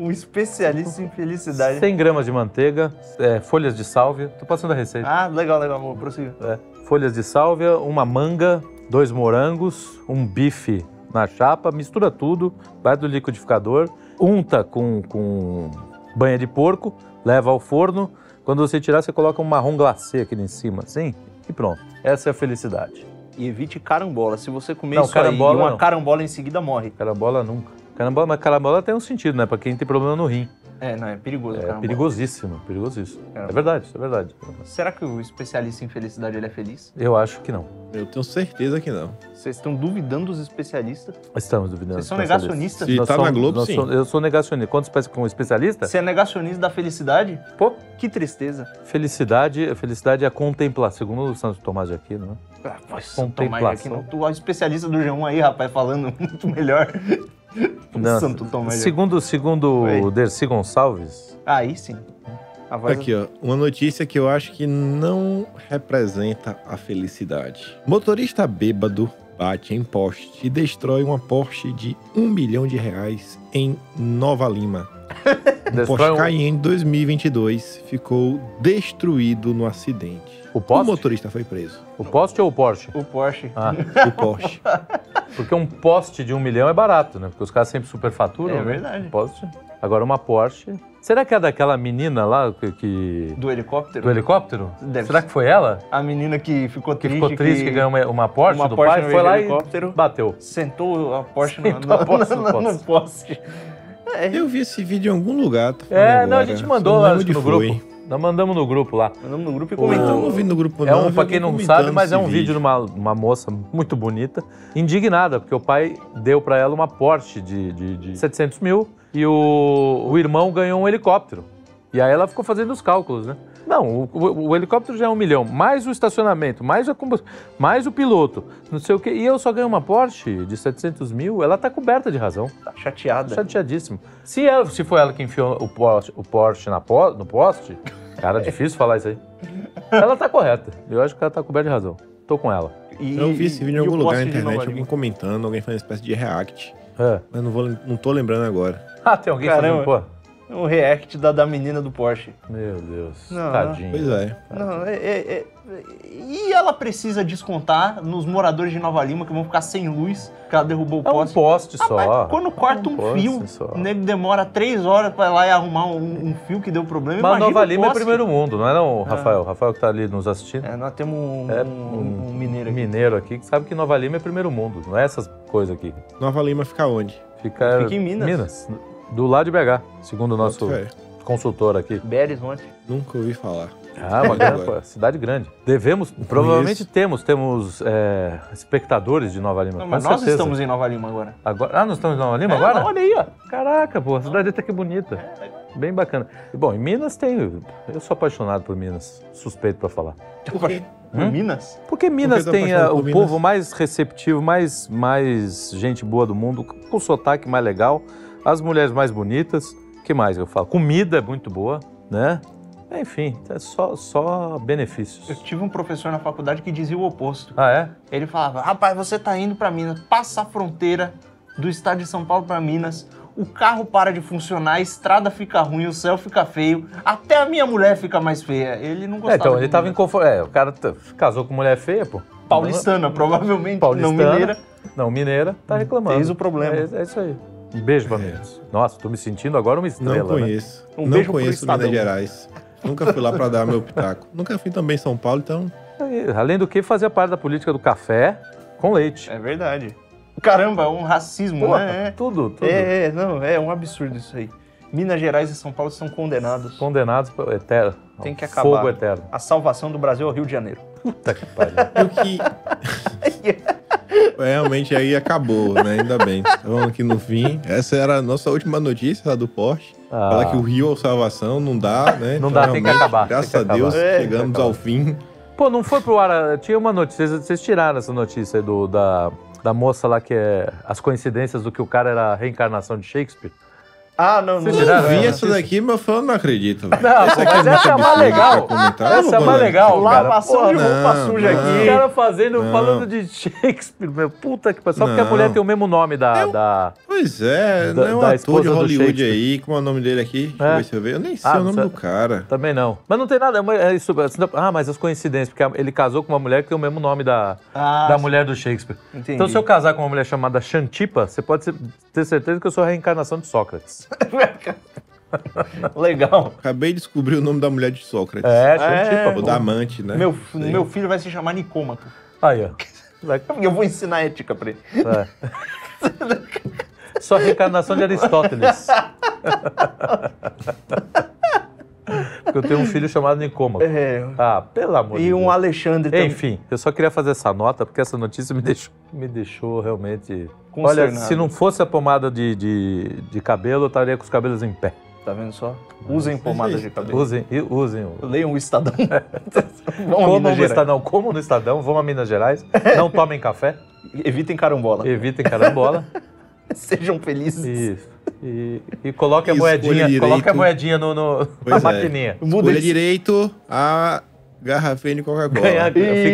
Speaker 3: Um especialista em felicidade.
Speaker 2: 100 gramas de manteiga, é, folhas de sálvia. Tô passando a receita.
Speaker 3: Ah, legal, legal, vou prosseguir.
Speaker 2: É, folhas de sálvia, uma manga, dois morangos, um bife na chapa, mistura tudo, vai do liquidificador, unta com, com banha de porco, leva ao forno. Quando você tirar, você coloca um marrom glacê aqui em cima, assim, e pronto. Essa é a felicidade.
Speaker 3: E evite carambola. Se você comer
Speaker 2: Não,
Speaker 3: isso
Speaker 2: carambola
Speaker 3: aí uma
Speaker 2: não.
Speaker 3: carambola em seguida morre.
Speaker 2: Carambola nunca. Carambola, mas carambola tem um sentido, né? Pra quem tem problema no rim.
Speaker 3: É, não, é perigoso
Speaker 2: É
Speaker 3: carambola.
Speaker 2: perigosíssimo, perigosíssimo.
Speaker 3: Caramba.
Speaker 2: É verdade, isso é verdade.
Speaker 3: Será que o especialista em felicidade ele é feliz?
Speaker 2: Eu acho que não.
Speaker 1: Eu tenho certeza que não.
Speaker 3: Vocês estão duvidando dos especialistas?
Speaker 2: Estamos duvidando.
Speaker 3: Vocês são negacionistas?
Speaker 1: Se
Speaker 2: Nós
Speaker 1: tá na
Speaker 2: somos-
Speaker 1: Globo,
Speaker 2: nós
Speaker 1: sim.
Speaker 2: somos- eu sou negacionista. Quando espe- com especialista,
Speaker 3: Você é negacionista da felicidade?
Speaker 2: pô,
Speaker 3: Que tristeza.
Speaker 2: felicidade, felicidade é a contemplação. Segundo o Santo Tomás de Aquino, né?
Speaker 3: Ah, pois,
Speaker 2: Contemplação.
Speaker 3: Tomás de Aquino, tu é o especialista do G1 aí, rapaz, falando (laughs) muito melhor. (laughs)
Speaker 2: Não,
Speaker 3: Santo de
Speaker 2: Segundo, segundo
Speaker 3: Oi.
Speaker 2: Dercy Gonçalves,
Speaker 3: Aí sim. A voz
Speaker 1: Aqui, ó, uma notícia que eu acho que não representa a felicidade. Motorista bêbado bate em poste e destrói uma Porsche de um milhão de reais em Nova Lima. O (laughs) Porsche
Speaker 2: um-
Speaker 1: Cayenne 2022 ficou destruído no acidente.
Speaker 2: o
Speaker 1: O motorista foi preso.
Speaker 2: O poste ou o Porsche?
Speaker 3: O Porsche.
Speaker 2: Ah,
Speaker 1: O Porsche. (laughs)
Speaker 2: porque um poste de um milhão é barato, né? Porque os caras sempre superfaturam.
Speaker 3: É
Speaker 2: né?
Speaker 3: verdade.
Speaker 2: Poste. Agora uma Porsche. Será que é daquela menina lá que, que-
Speaker 3: Do helicóptero?
Speaker 2: do helicóptero?
Speaker 3: Deve
Speaker 2: Será
Speaker 3: ser.
Speaker 2: que foi ela?
Speaker 3: A menina que ficou
Speaker 2: Que
Speaker 3: triste.
Speaker 2: ficou triste que, ganhou uma, uma Porsche
Speaker 3: uma
Speaker 2: do
Speaker 3: Porsche
Speaker 2: pai,
Speaker 3: no
Speaker 2: foi lá
Speaker 3: helicóptero.
Speaker 2: e bateu.
Speaker 3: Sentou a Porsche
Speaker 2: Sentou
Speaker 3: no,
Speaker 2: a Porsche
Speaker 3: no,
Speaker 2: no
Speaker 3: no,
Speaker 2: poste.
Speaker 3: no poste.
Speaker 1: Eu vi esse vídeo em algum lugar. falando
Speaker 2: É, não, a
Speaker 1: agora.
Speaker 2: gente mandou lá acho que no
Speaker 1: onde foi.
Speaker 2: grupo. Nós mandamos no grupo lá.
Speaker 3: Mandamos no grupo e
Speaker 1: Então, não
Speaker 3: comentamos.
Speaker 1: vi no grupo
Speaker 2: É
Speaker 1: não.
Speaker 2: um,
Speaker 1: vi
Speaker 2: pra quem não sabe, mas é um vídeo de uma, uma moça muito bonita, indignada, porque o pai deu pra ela uma Porsche de, de, de 700 mil e o, o irmão ganhou um helicóptero. E aí ela ficou fazendo os cálculos, né? Não, o, o- o helicóptero já é um milhão, mais o estacionamento, mais, a mais o piloto, não sei o quê. E eu só ganho uma Porsche de 700 mil, ela tá coberta de razão.
Speaker 3: Tá chateada.
Speaker 2: Chateadíssimo. Se, ela, se foi ela que enfiou o Porsche, o Porsche na po- no poste, cara, difícil falar isso aí. Ela tá correta. Eu acho que ela tá coberta de razão. Tô com ela.
Speaker 3: E-
Speaker 1: Eu vi esse vídeo em algum lugar na internet, alguém comentando, alguém fazendo uma espécie de react.
Speaker 2: É.
Speaker 1: Mas não, vou, não tô lembrando agora. (laughs)
Speaker 2: Ah, tem alguém
Speaker 3: Caramba.
Speaker 2: fazendo, pô.
Speaker 3: Um react da, da menina do Porsche.
Speaker 2: Meu Deus,
Speaker 3: Não,
Speaker 2: tadinho.
Speaker 1: Pois é.
Speaker 3: Não, é, é- é- E ela precisa descontar nos moradores de Nova Lima que vão ficar sem luz, que ela derrubou o
Speaker 2: É um
Speaker 3: poste.
Speaker 2: poste só.
Speaker 3: Rapaz, quando corta
Speaker 2: É
Speaker 3: um,
Speaker 2: poste
Speaker 3: fio,
Speaker 2: só.
Speaker 3: o nego demora três horas pra ir lá e arrumar um, um fio que deu problema.
Speaker 2: Mas Nova Lima é
Speaker 3: poste.
Speaker 2: primeiro mundo, não é não, Rafael? Rafael que tá ali nos assistindo.
Speaker 3: É, nós temos um,
Speaker 2: É,
Speaker 3: um- um mineiro aqui.
Speaker 2: mineiro aqui que sabe que Nova Lima é primeiro mundo, não é essas coisas aqui.
Speaker 1: Nova Lima fica onde?
Speaker 2: Fica,
Speaker 3: Fica em Minas.
Speaker 2: Do lado de BH, segundo o nosso consultor aqui.
Speaker 3: Beres ontem.
Speaker 1: Nunca ouvi falar.
Speaker 2: Ah, uma grande, pô, cidade grande. Devemos, provavelmente
Speaker 1: conheço.
Speaker 2: temos, temos é, espectadores de Nova Lima.
Speaker 3: Não, mas nós
Speaker 2: certeza.
Speaker 3: estamos em Nova Lima agora.
Speaker 2: Agora, ah, nós estamos em Nova Lima
Speaker 3: É,
Speaker 2: agora?
Speaker 3: Olha aí, ó.
Speaker 2: Caraca, pô, a cidade até que bonita. Bem bacana. E, bom, em Minas tem. Eu sou apaixonado por Minas, suspeito pra falar.
Speaker 1: Por quê?
Speaker 3: Por
Speaker 2: Hum?
Speaker 3: Minas?
Speaker 2: Porque Minas
Speaker 1: tá
Speaker 2: tem
Speaker 1: por
Speaker 2: o
Speaker 1: Minas?
Speaker 2: povo mais receptivo, mais, mais gente boa do mundo, com sotaque mais legal, as mulheres mais bonitas. O que mais eu falo? Comida é muito boa, né? Enfim, é só, só
Speaker 3: Eu
Speaker 2: benefícios.
Speaker 3: tive um professor na faculdade que dizia o oposto.
Speaker 2: Ah, é?
Speaker 3: Ele falava: rapaz, você tá indo pra Minas, passa a fronteira do estado de São Paulo pra Minas, o carro para de funcionar, a estrada fica ruim, o céu fica feio, até a minha mulher fica mais feia. Ele não
Speaker 2: É,
Speaker 3: gostava.
Speaker 2: então,
Speaker 3: de
Speaker 2: ele tava inconformado. É, o cara casou com mulher feia, pô.
Speaker 3: Paulistana, provavelmente,
Speaker 2: Paulistana.
Speaker 3: não mineira.
Speaker 2: Não, mineira, tá reclamando.
Speaker 3: Eis o problema.
Speaker 2: É, é isso aí. Um beijo pra Minas. Nossa, tô me sentindo agora uma
Speaker 1: Não
Speaker 2: estrela, né?
Speaker 1: conheço.
Speaker 3: Um
Speaker 1: não
Speaker 3: beijo
Speaker 1: conheço. Minas Gerais. Nunca fui lá pra dar meu pitaco. Nunca fui também em São Paulo, então.
Speaker 2: E, Além do que, fazia parte da política do café com leite.
Speaker 3: É verdade. Caramba, é um racismo,
Speaker 2: Porra,
Speaker 3: né? É.
Speaker 2: tudo, tudo.
Speaker 3: É, é, não, é um absurdo isso aí. Minas Gerais e São Paulo são condenados.
Speaker 2: Condenados eterno.
Speaker 3: Tem que acabar.
Speaker 2: Fogo eterno.
Speaker 3: A salvação do Brasil é o Rio de Janeiro.
Speaker 2: Puta que pariu.
Speaker 1: E o que. (laughs) Realmente aí acabou, né? Ainda bem. Vamos aqui no fim. Essa era a nossa última notícia, do Porsche.
Speaker 2: Ah.
Speaker 1: Falar que o Rio é salvação não dá, né?
Speaker 2: Não dá, tem que acabar,
Speaker 1: Graças
Speaker 2: que
Speaker 1: a Deus,
Speaker 2: acabar.
Speaker 3: É, tem
Speaker 1: chegamos ao fim.
Speaker 2: Pô, não foi pro ar. Tinha uma notícia. Vocês, vocês tiraram essa notícia aí do, da, da moça lá que é as coincidências do que o cara era a reencarnação de Shakespeare?
Speaker 3: Ah, não, não.
Speaker 1: Eu vi
Speaker 2: essa
Speaker 1: essa daqui, mas eu não acredito.
Speaker 2: Não,
Speaker 1: Essa aqui
Speaker 2: mas
Speaker 1: muito
Speaker 2: essa é a mais legal.
Speaker 1: Eu
Speaker 2: Essa é mais legal, cara.
Speaker 3: Lavação
Speaker 2: Pô,
Speaker 3: de roupa
Speaker 1: não,
Speaker 3: suja
Speaker 1: não.
Speaker 3: Aqui.
Speaker 2: caras fazendo,
Speaker 1: Não.
Speaker 2: falando de Shakespeare, meu. Puta que pariu. Só porque a mulher tem o mesmo nome da. da...
Speaker 1: Pois é,
Speaker 2: Da-
Speaker 1: não é um ator
Speaker 2: esposa
Speaker 1: de
Speaker 2: do
Speaker 1: Hollywood
Speaker 2: Shakespeare.
Speaker 1: aí. Como é o nome dele aqui? Deixa
Speaker 2: É.
Speaker 1: eu ver se eu ver. Eu nem sei
Speaker 2: Ah,
Speaker 1: o nome do cara.
Speaker 2: Também não. Mas não tem nada. é uma- é isso, ah, mas as coincidências, porque ele casou com uma mulher que tem o mesmo nome da,
Speaker 3: Ah,
Speaker 2: da mulher do Shakespeare.
Speaker 3: Entendi.
Speaker 2: Então, se eu casar com uma mulher chamada Xantipa, você pode ter certeza que eu sou a reencarnação de Sócrates. (laughs)
Speaker 3: Legal.
Speaker 1: Acabei de descobrir o nome da mulher de Sócrates.
Speaker 2: É,
Speaker 3: É.
Speaker 2: Xantipa.
Speaker 1: Ou
Speaker 2: pô.
Speaker 1: da amante, né?
Speaker 3: Meu, meu filho vai se chamar Nicômaco.
Speaker 2: Aí, ó. (laughs)
Speaker 3: Eu vou ensinar ética pra ele.
Speaker 2: é. (laughs) Só reencarnação de Aristóteles. Porque eu tenho um filho chamado Nicômaco.
Speaker 3: É.
Speaker 2: Ah, pelo amor de
Speaker 3: E
Speaker 2: Deus.
Speaker 3: um Alexandre também.
Speaker 2: Enfim, eu só queria fazer essa nota porque essa notícia me deixou, me deixou realmente. Olha, se não fosse a pomada de, de, de cabelo, eu estaria com os cabelos em pé.
Speaker 3: Tá vendo só? Usem pomada de cabelo.
Speaker 2: Usem, e usem.
Speaker 3: Leiam o Estadão. (laughs)
Speaker 2: Como no. Estadão, como no Estadão, vão a Minas Gerais, não tomem café,
Speaker 3: Evitem carambola.
Speaker 2: evitem carambola (laughs) (laughs)
Speaker 3: Sejam felizes.
Speaker 2: Isso. e, e coloque a moedinha,
Speaker 1: direito.
Speaker 2: coloque a moedinha no, no- na
Speaker 1: é.
Speaker 2: maquininha.
Speaker 3: Muda
Speaker 1: Escolha direito a garrafinha de Coca-Cola.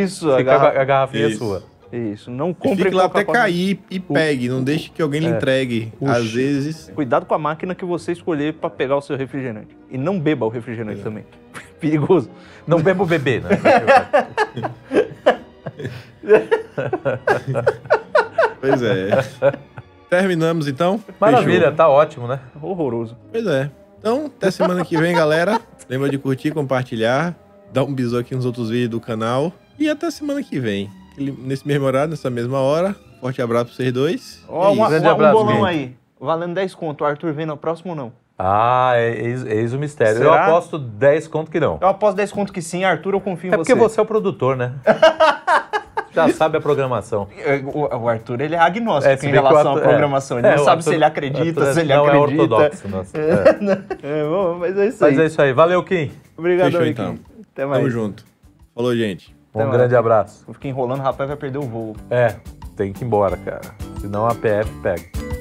Speaker 3: Isso,
Speaker 2: fica,
Speaker 3: a
Speaker 2: fica
Speaker 3: garra-
Speaker 2: a garrafinha
Speaker 1: Isso.
Speaker 2: sua.
Speaker 3: Isso, não compre
Speaker 1: lá até cair e pegue. Não deixe que alguém lhe
Speaker 2: É.
Speaker 1: entregue.
Speaker 2: Puxa.
Speaker 1: Às vezes.
Speaker 3: Cuidado com a máquina que você escolher pra pegar o seu refrigerante. E não beba o refrigerante
Speaker 1: É.
Speaker 3: também. (laughs) Perigoso.
Speaker 2: Não beba o bebê, né? (laughs)
Speaker 1: Pois é. Terminamos então?
Speaker 2: Maravilha,
Speaker 1: Fechou.
Speaker 2: tá ótimo, né?
Speaker 3: Horroroso.
Speaker 1: Pois é. Então, até semana que vem, galera. (laughs) Lembra de curtir, compartilhar, dar um bisu aqui nos outros vídeos do canal. E até semana que vem. Nesse mesmo horário, nessa mesma hora. Forte abraço pra vocês dois.
Speaker 3: Ó,
Speaker 1: É.
Speaker 2: Grande
Speaker 3: uma- um
Speaker 2: abraço,
Speaker 3: bolão aí. Valendo 10 conto. O Arthur vem no próximo ou não?
Speaker 2: Ah, é- eis, eis o mistério. Eu
Speaker 3: Será?
Speaker 2: aposto 10 conto que não.
Speaker 3: Eu aposto 10 conto que sim. Arthur, eu confio em
Speaker 2: É porque
Speaker 3: você.
Speaker 2: você é o produtor, né? (laughs) Já sabe a programação.
Speaker 3: É, O, o Arthur, ele é agnóstico
Speaker 2: É,
Speaker 3: em relação
Speaker 2: Arthur-
Speaker 3: à programação. Ele
Speaker 2: é,
Speaker 3: não sabe
Speaker 2: Arthur-
Speaker 3: se ele acredita,
Speaker 2: Arthur
Speaker 3: se ele
Speaker 2: não
Speaker 3: acredita.
Speaker 2: é ortodoxo. Nossa. (laughs) É.
Speaker 3: É, bom, mas é isso aí.
Speaker 2: Mas é isso aí. Valeu, Kim.
Speaker 3: Obrigado,
Speaker 1: Fechou,
Speaker 3: Riquinho.
Speaker 1: então.
Speaker 3: Até mais.
Speaker 1: Tamo junto. Falou, gente.
Speaker 2: Um
Speaker 3: Até
Speaker 2: grande
Speaker 3: mais.
Speaker 2: abraço.
Speaker 3: Eu fiquei enrolando, o rapaz vai perder o voo.
Speaker 2: É, tem que ir embora, cara. Senão a PF pega.